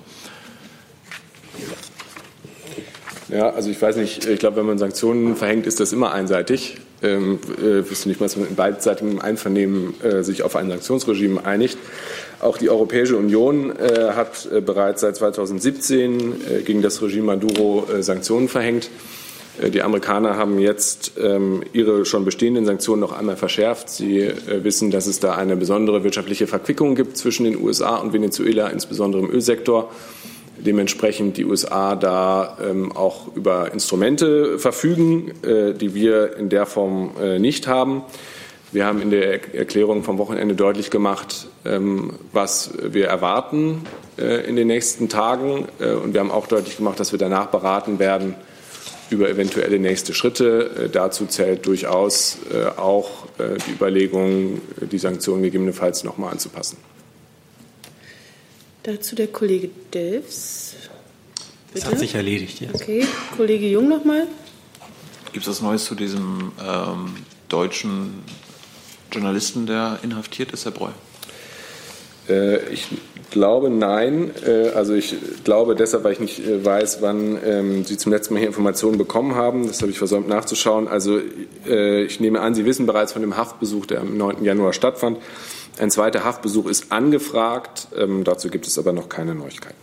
Ja, also ich weiß nicht, ich glaube, wenn man Sanktionen verhängt, ist das immer einseitig. Ähm, äh, wüsste nicht, dass man in beidseitigem Einvernehmen äh, sich auf ein Sanktionsregime einigt. Auch die Europäische Union äh, hat äh, bereits seit 2017 äh, gegen das Regime Maduro äh, Sanktionen verhängt. Die Amerikaner haben jetzt ähm, ihre schon bestehenden Sanktionen noch einmal verschärft. Sie wissen, dass es da eine besondere wirtschaftliche Verquickung gibt zwischen den USA und Venezuela, insbesondere im Ölsektor dementsprechend die USA da ähm, auch über Instrumente verfügen, äh, die wir in der Form äh, nicht haben. Wir haben in der Erklärung vom Wochenende deutlich gemacht, ähm, was wir erwarten äh, in den nächsten Tagen. Äh, und wir haben auch deutlich gemacht, dass wir danach beraten werden über eventuelle nächste Schritte. Äh, dazu zählt durchaus äh, auch die Überlegung, die Sanktionen gegebenenfalls noch mal anzupassen. Dazu der Kollege Delfs. Das hat sich erledigt jetzt. Okay, Kollege Jung nochmal. Gibt es was Neues zu diesem ähm, deutschen Journalisten, der inhaftiert ist, Herr Breu? Äh, ich glaube nein. Äh, also ich glaube deshalb, weil ich nicht äh, weiß, wann ähm, Sie zum letzten Mal hier Informationen bekommen haben. Das habe ich versäumt nachzuschauen. Also ich nehme an, Sie wissen bereits von dem Haftbesuch, der am 9. Januar stattfand. Ein zweiter Haftbesuch ist angefragt. Ähm, dazu gibt es aber noch keine Neuigkeiten.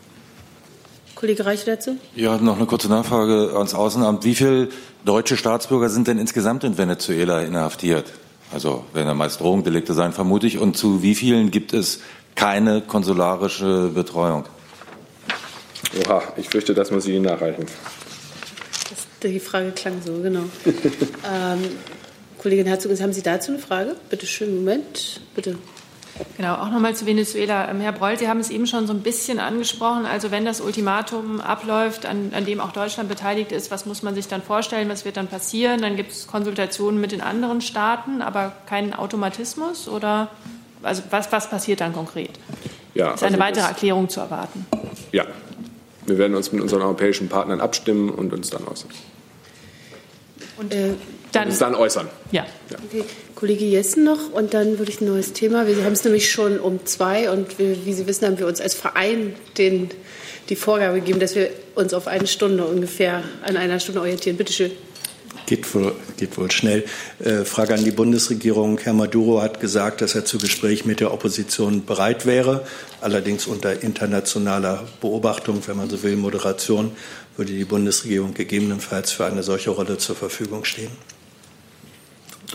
Kollege Reich dazu? Ja, noch eine kurze Nachfrage ans Außenamt. Wie viele deutsche Staatsbürger sind denn insgesamt in Venezuela inhaftiert? Also werden ja meist Drogendelikte sein, vermute ich. Und zu wie vielen gibt es keine konsularische Betreuung? Oha, ich fürchte, das muss ich Ihnen nachreichen. Das, die Frage klang so, genau. ähm, Kollegin Herzog, haben Sie dazu eine Frage? Bitte schön, Moment, bitte. Genau, auch nochmal zu Venezuela. Ähm, Herr Breul, Sie haben es eben schon so ein bisschen angesprochen. Also wenn das Ultimatum abläuft, an, an, dem auch Deutschland beteiligt ist, was muss man sich dann vorstellen? Was wird dann passieren? Dann gibt es Konsultationen mit den anderen Staaten, aber keinen Automatismus? Oder also was, was passiert dann konkret? Ja, ist eine also weitere Erklärung zu erwarten? Ja, wir werden uns mit unseren europäischen Partnern abstimmen und uns dann äußern. Und äh, dann, uns dann äußern. Ja. ja. Okay. Kollege Jessen noch und dann würde ich ein neues Thema. Wir haben es nämlich schon um zwei und wir, wie Sie wissen, haben wir uns als Verein den, die Vorgabe gegeben, dass wir uns auf eine Stunde ungefähr an einer Stunde orientieren. Bitte schön. Geht wohl, geht wohl schnell. Äh, Frage an die Bundesregierung. Herr Maduro hat gesagt, dass er zu Gespräch mit der Opposition bereit wäre, allerdings unter internationaler Beobachtung, wenn man so will, Moderation. Würde die Bundesregierung gegebenenfalls für eine solche Rolle zur Verfügung stehen?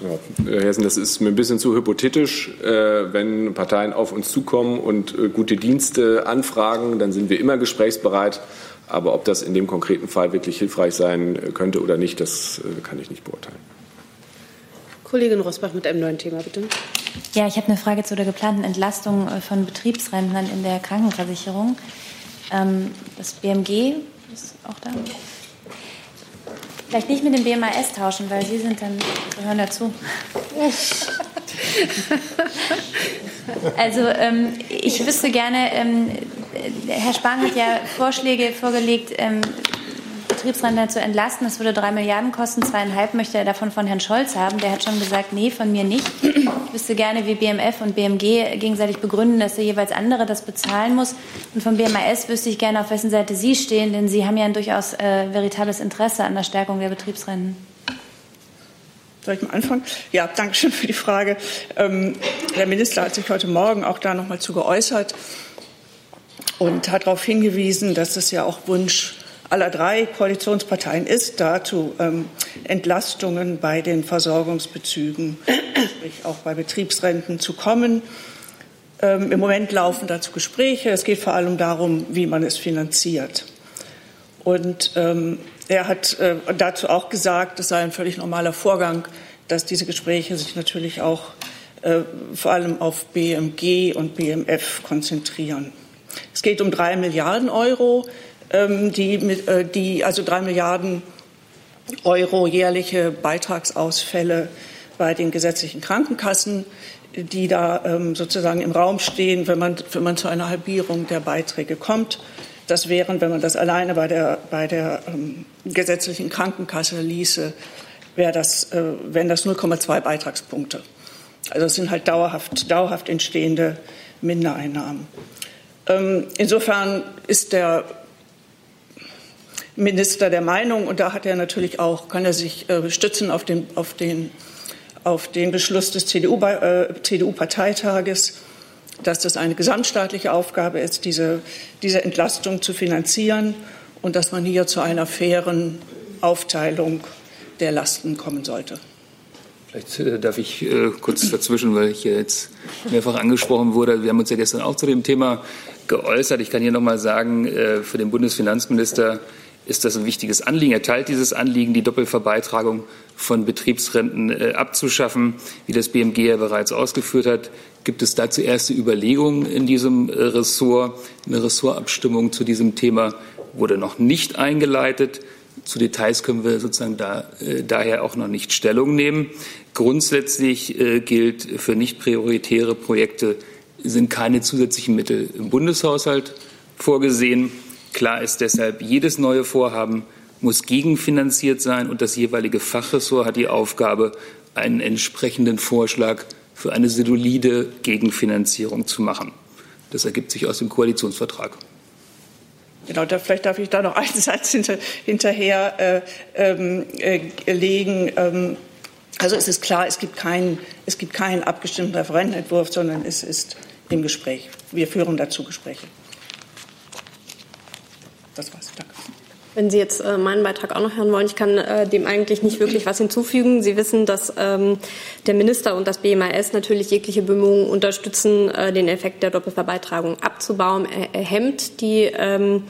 Ja, Herr Hessen, das ist mir ein bisschen zu hypothetisch. Äh, wenn Parteien auf uns zukommen und äh, gute Dienste anfragen, dann sind wir immer gesprächsbereit. Aber ob das in dem konkreten Fall wirklich hilfreich sein könnte oder nicht, das äh, kann ich nicht beurteilen. Kollegin Rosbach mit einem neuen Thema, bitte. Ja, ich habe eine Frage zu der geplanten Entlastung äh, von Betriebsrentnern in der Krankenversicherung. Ähm, das BMG ist auch da. Vielleicht nicht mit dem BMAS tauschen, weil Sie sind dann, gehören dazu. Also ähm, ich wüsste gerne, ähm, Herr Spahn hat ja Vorschläge vorgelegt, ähm, Betriebsrentner zu entlasten. Das würde drei Milliarden kosten, zweieinhalb möchte er davon von Herrn Scholz haben. Der hat schon gesagt, nee, von mir nicht. Ich wüsste gerne, wie BMF und BMG gegenseitig begründen, dass der jeweils andere das bezahlen muss. Und von BMAS wüsste ich gerne, auf wessen Seite Sie stehen, denn Sie haben ja ein durchaus äh, veritables Interesse an der Stärkung der Betriebsrenten. Soll ich mal anfangen? Ja, danke schön für die Frage. Ähm, der Minister hat sich heute Morgen auch da noch mal zu geäußert und hat darauf hingewiesen, dass es ja auch Wunsch aller drei Koalitionsparteien ist, dazu ähm, Entlastungen bei den Versorgungsbezügen, sprich auch bei Betriebsrenten zu kommen. Ähm, Im Moment laufen dazu Gespräche. Es geht vor allem darum, wie man es finanziert. Und ähm, er hat äh, dazu auch gesagt, es sei ein völlig normaler Vorgang, dass diese Gespräche sich natürlich auch äh, vor allem auf BMG und BMF konzentrieren. Es geht um drei Milliarden Euro, die, äh, die, also drei Milliarden Euro jährliche Beitragsausfälle bei den gesetzlichen Krankenkassen, die da ähm, sozusagen im Raum stehen, wenn man, wenn man zu einer Halbierung der Beiträge kommt. Das wären, wenn man das alleine bei der, bei der ähm, gesetzlichen Krankenkasse ließe, wäre das, äh, wären das 0,2 Beitragspunkte. Also es sind halt dauerhaft, dauerhaft entstehende Mindereinnahmen. Ähm, insofern ist der Minister der Meinung, und da hat er natürlich auch, kann er sich äh, stützen auf den, auf den, auf den Beschluss des CDU-Parteitages, äh, CDU dass das eine gesamtstaatliche Aufgabe ist, diese, diese Entlastung zu finanzieren und dass man hier zu einer fairen Aufteilung der Lasten kommen sollte. Vielleicht äh, darf ich äh, kurz dazwischen, weil ich jetzt mehrfach angesprochen wurde. Wir haben uns ja gestern auch zu dem Thema geäußert. Ich kann hier noch mal sagen, äh, für den Bundesfinanzminister ist das ein wichtiges Anliegen. Er teilt dieses Anliegen, die Doppelverbeitragung von Betriebsrenten äh, abzuschaffen, wie das BMG ja bereits ausgeführt hat. Gibt es dazu erste Überlegungen in diesem äh, Ressort? Eine Ressortabstimmung zu diesem Thema wurde noch nicht eingeleitet. Zu Details können wir sozusagen da, äh, daher auch noch nicht Stellung nehmen. Grundsätzlich äh, gilt für nicht prioritäre Projekte sind keine zusätzlichen Mittel im Bundeshaushalt vorgesehen. Klar ist deshalb, jedes neue Vorhaben muss gegenfinanziert sein und das jeweilige Fachressort hat die Aufgabe, einen entsprechenden Vorschlag für eine solide Gegenfinanzierung zu machen. Das ergibt sich aus dem Koalitionsvertrag. Genau, da, vielleicht darf ich da noch einen Satz hinter, hinterher äh, ähm, äh, legen. Ähm, also es ist klar, es gibt, keinen, es gibt keinen abgestimmten Referentenentwurf, sondern es ist im Gespräch. Wir führen dazu Gespräche. Das war's. Danke. Wenn Sie jetzt äh, meinen Beitrag auch noch hören wollen, ich kann äh, dem eigentlich nicht wirklich was hinzufügen. Sie wissen, dass ähm, der Minister und das BMAS natürlich jegliche Bemühungen unterstützen, äh, den Effekt der Doppelverbeitragung abzubauen. Er, hemmt die ähm,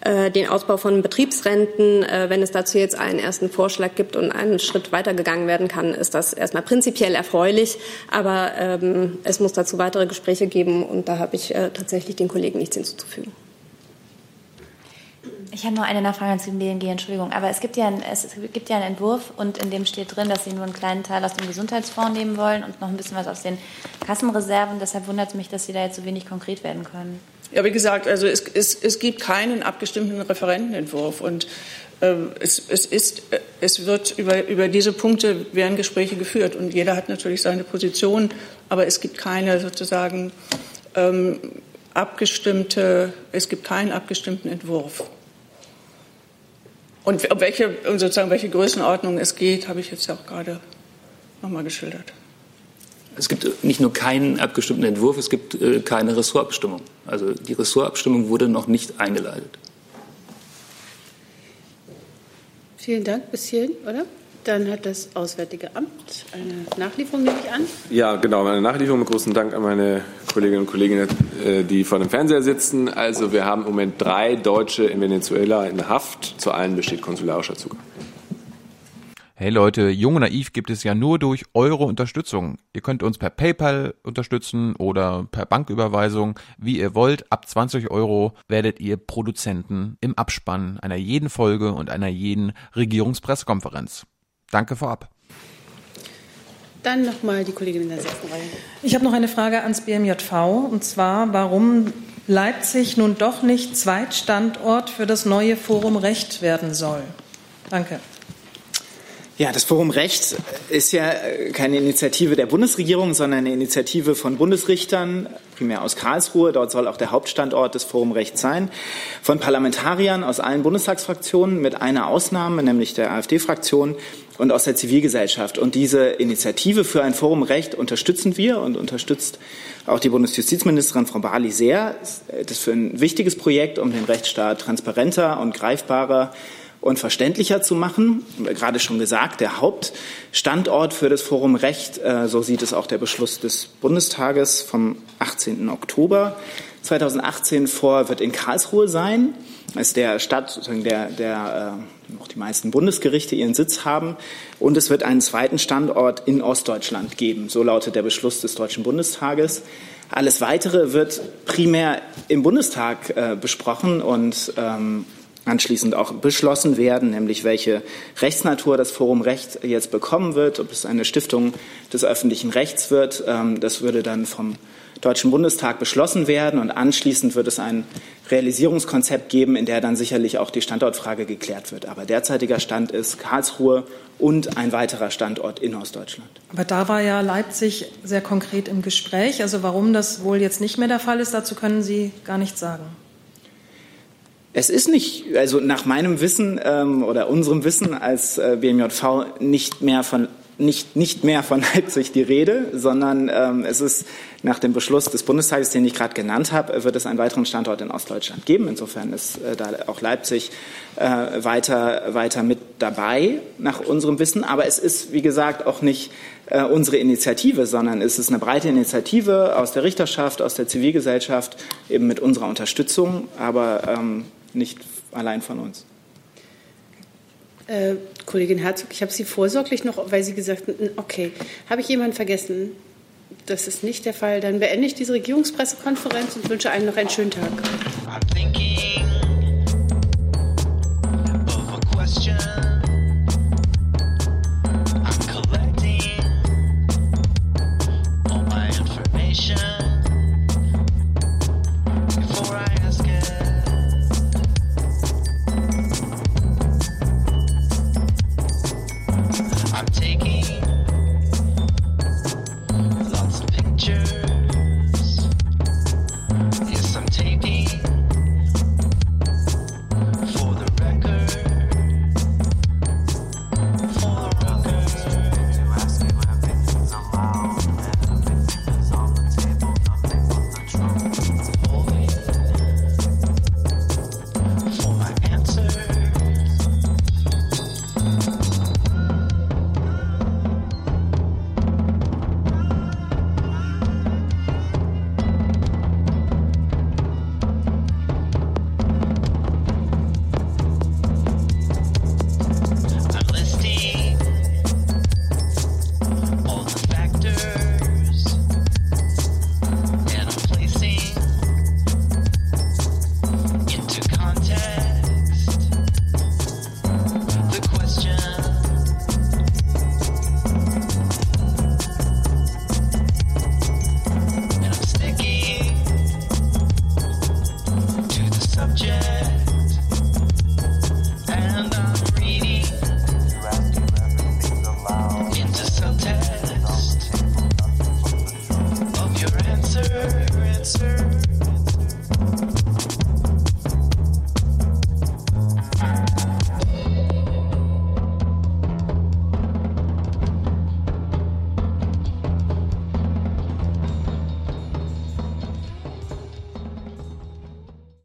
äh, den Ausbau von Betriebsrenten. Wenn es dazu jetzt einen ersten Vorschlag gibt und einen Schritt weitergegangen werden kann, ist das erstmal prinzipiell erfreulich. Aber ähm, es muss dazu weitere Gespräche geben und da habe ich tatsächlich den Kollegen nichts hinzuzufügen. Ich habe noch eine Nachfrage zum BNG, Entschuldigung. Aber es gibt, ja ein, es gibt ja einen Entwurf und in dem steht drin, dass Sie nur einen kleinen Teil aus dem Gesundheitsfonds nehmen wollen und noch ein bisschen was aus den Kassenreserven. Deshalb wundert es mich, dass Sie da jetzt so wenig konkret werden können. Ja, wie gesagt, also es, es, es gibt keinen abgestimmten Referentenentwurf und äh, es, es, ist, es wird über, über diese Punkte werden Gespräche geführt und jeder hat natürlich seine Position, aber es gibt keine sozusagen ähm, abgestimmte, es gibt keinen abgestimmten Entwurf. Und um welche, um sozusagen welche Größenordnung es geht, habe ich jetzt ja auch gerade nochmal geschildert. Es gibt nicht nur keinen abgestimmten Entwurf, es gibt äh, keine Ressortabstimmung. Also die Ressortabstimmung wurde noch nicht eingeleitet. Vielen Dank bis hierhin, oder? Dann hat das Auswärtige Amt eine Nachlieferung, nehme ich an. Ja, genau, eine Nachlieferung mit großem Dank an meine Kolleginnen und Kollegen, äh, die vor dem Fernseher sitzen. Also wir haben im Moment drei Deutsche in Venezuela in Haft. Zu allen besteht konsularischer Zugang. Hey Leute, Jung und Naiv gibt es ja nur durch eure Unterstützung. Ihr könnt uns per PayPal unterstützen oder per Banküberweisung, wie ihr wollt. Ab 20 Euro werdet ihr Produzenten im Abspann einer jeden Folge und einer jeden Regierungspressekonferenz. Danke vorab. Dann nochmal die Kollegin in der sechsten Reihe. Ich habe noch eine Frage ans BMJV und zwar, warum Leipzig nun doch nicht Zweitstandort für das neue Forum Recht werden soll. Danke. Ja, das Forum Recht ist ja keine Initiative der Bundesregierung, sondern eine Initiative von Bundesrichtern, primär aus Karlsruhe. Dort soll auch der Hauptstandort des Forum Recht sein. Von Parlamentariern aus allen Bundestagsfraktionen mit einer Ausnahme, nämlich der AfD-Fraktion und aus der Zivilgesellschaft. Und diese Initiative für ein Forum Recht unterstützen wir und unterstützt auch die Bundesjustizministerin Frau Barley sehr. Das ist für ein wichtiges Projekt, um den Rechtsstaat transparenter und greifbarer und verständlicher zu machen. Gerade schon gesagt, der Hauptstandort für das Forum Recht, äh, so sieht es auch der Beschluss des Bundestages vom 18. Oktober 2018 vor, wird in Karlsruhe sein. Das ist der Stadt, sozusagen der, der äh, auch die meisten Bundesgerichte ihren Sitz haben. Und es wird einen zweiten Standort in Ostdeutschland geben. So lautet der Beschluss des Deutschen Bundestages. Alles Weitere wird primär im Bundestag äh, besprochen und ähm, anschließend auch beschlossen werden, nämlich welche Rechtsnatur das Forum Recht jetzt bekommen wird, ob es eine Stiftung des öffentlichen Rechts wird. Ähm, das würde dann vom Deutschen Bundestag beschlossen werden und anschließend wird es ein Realisierungskonzept geben, in der dann sicherlich auch die Standortfrage geklärt wird. Aber derzeitiger Stand ist Karlsruhe und ein weiterer Standort in Ostdeutschland. Aber da war ja Leipzig sehr konkret im Gespräch. Also warum das wohl jetzt nicht mehr der Fall ist, dazu können Sie gar nichts sagen. Es ist nicht, also nach meinem Wissen ähm, oder unserem Wissen als äh, BMJV nicht mehr von nicht, nicht mehr von Leipzig die Rede, sondern ähm, es ist nach dem Beschluss des Bundestages, den ich gerade genannt habe, wird es einen weiteren Standort in Ostdeutschland geben. Insofern ist äh, da auch Leipzig äh, weiter, weiter mit dabei, nach unserem Wissen. Aber es ist, wie gesagt, auch nicht äh, unsere Initiative, sondern es ist eine breite Initiative aus der Richterschaft, aus der Zivilgesellschaft, eben mit unserer Unterstützung. Aber ähm, nicht allein von uns. Äh, Kollegin Herzog, ich habe Sie vorsorglich noch, weil Sie gesagt haben, okay, habe ich jemanden vergessen? Das ist nicht der Fall. Dann beende ich diese Regierungspressekonferenz und wünsche allen noch einen schönen Tag.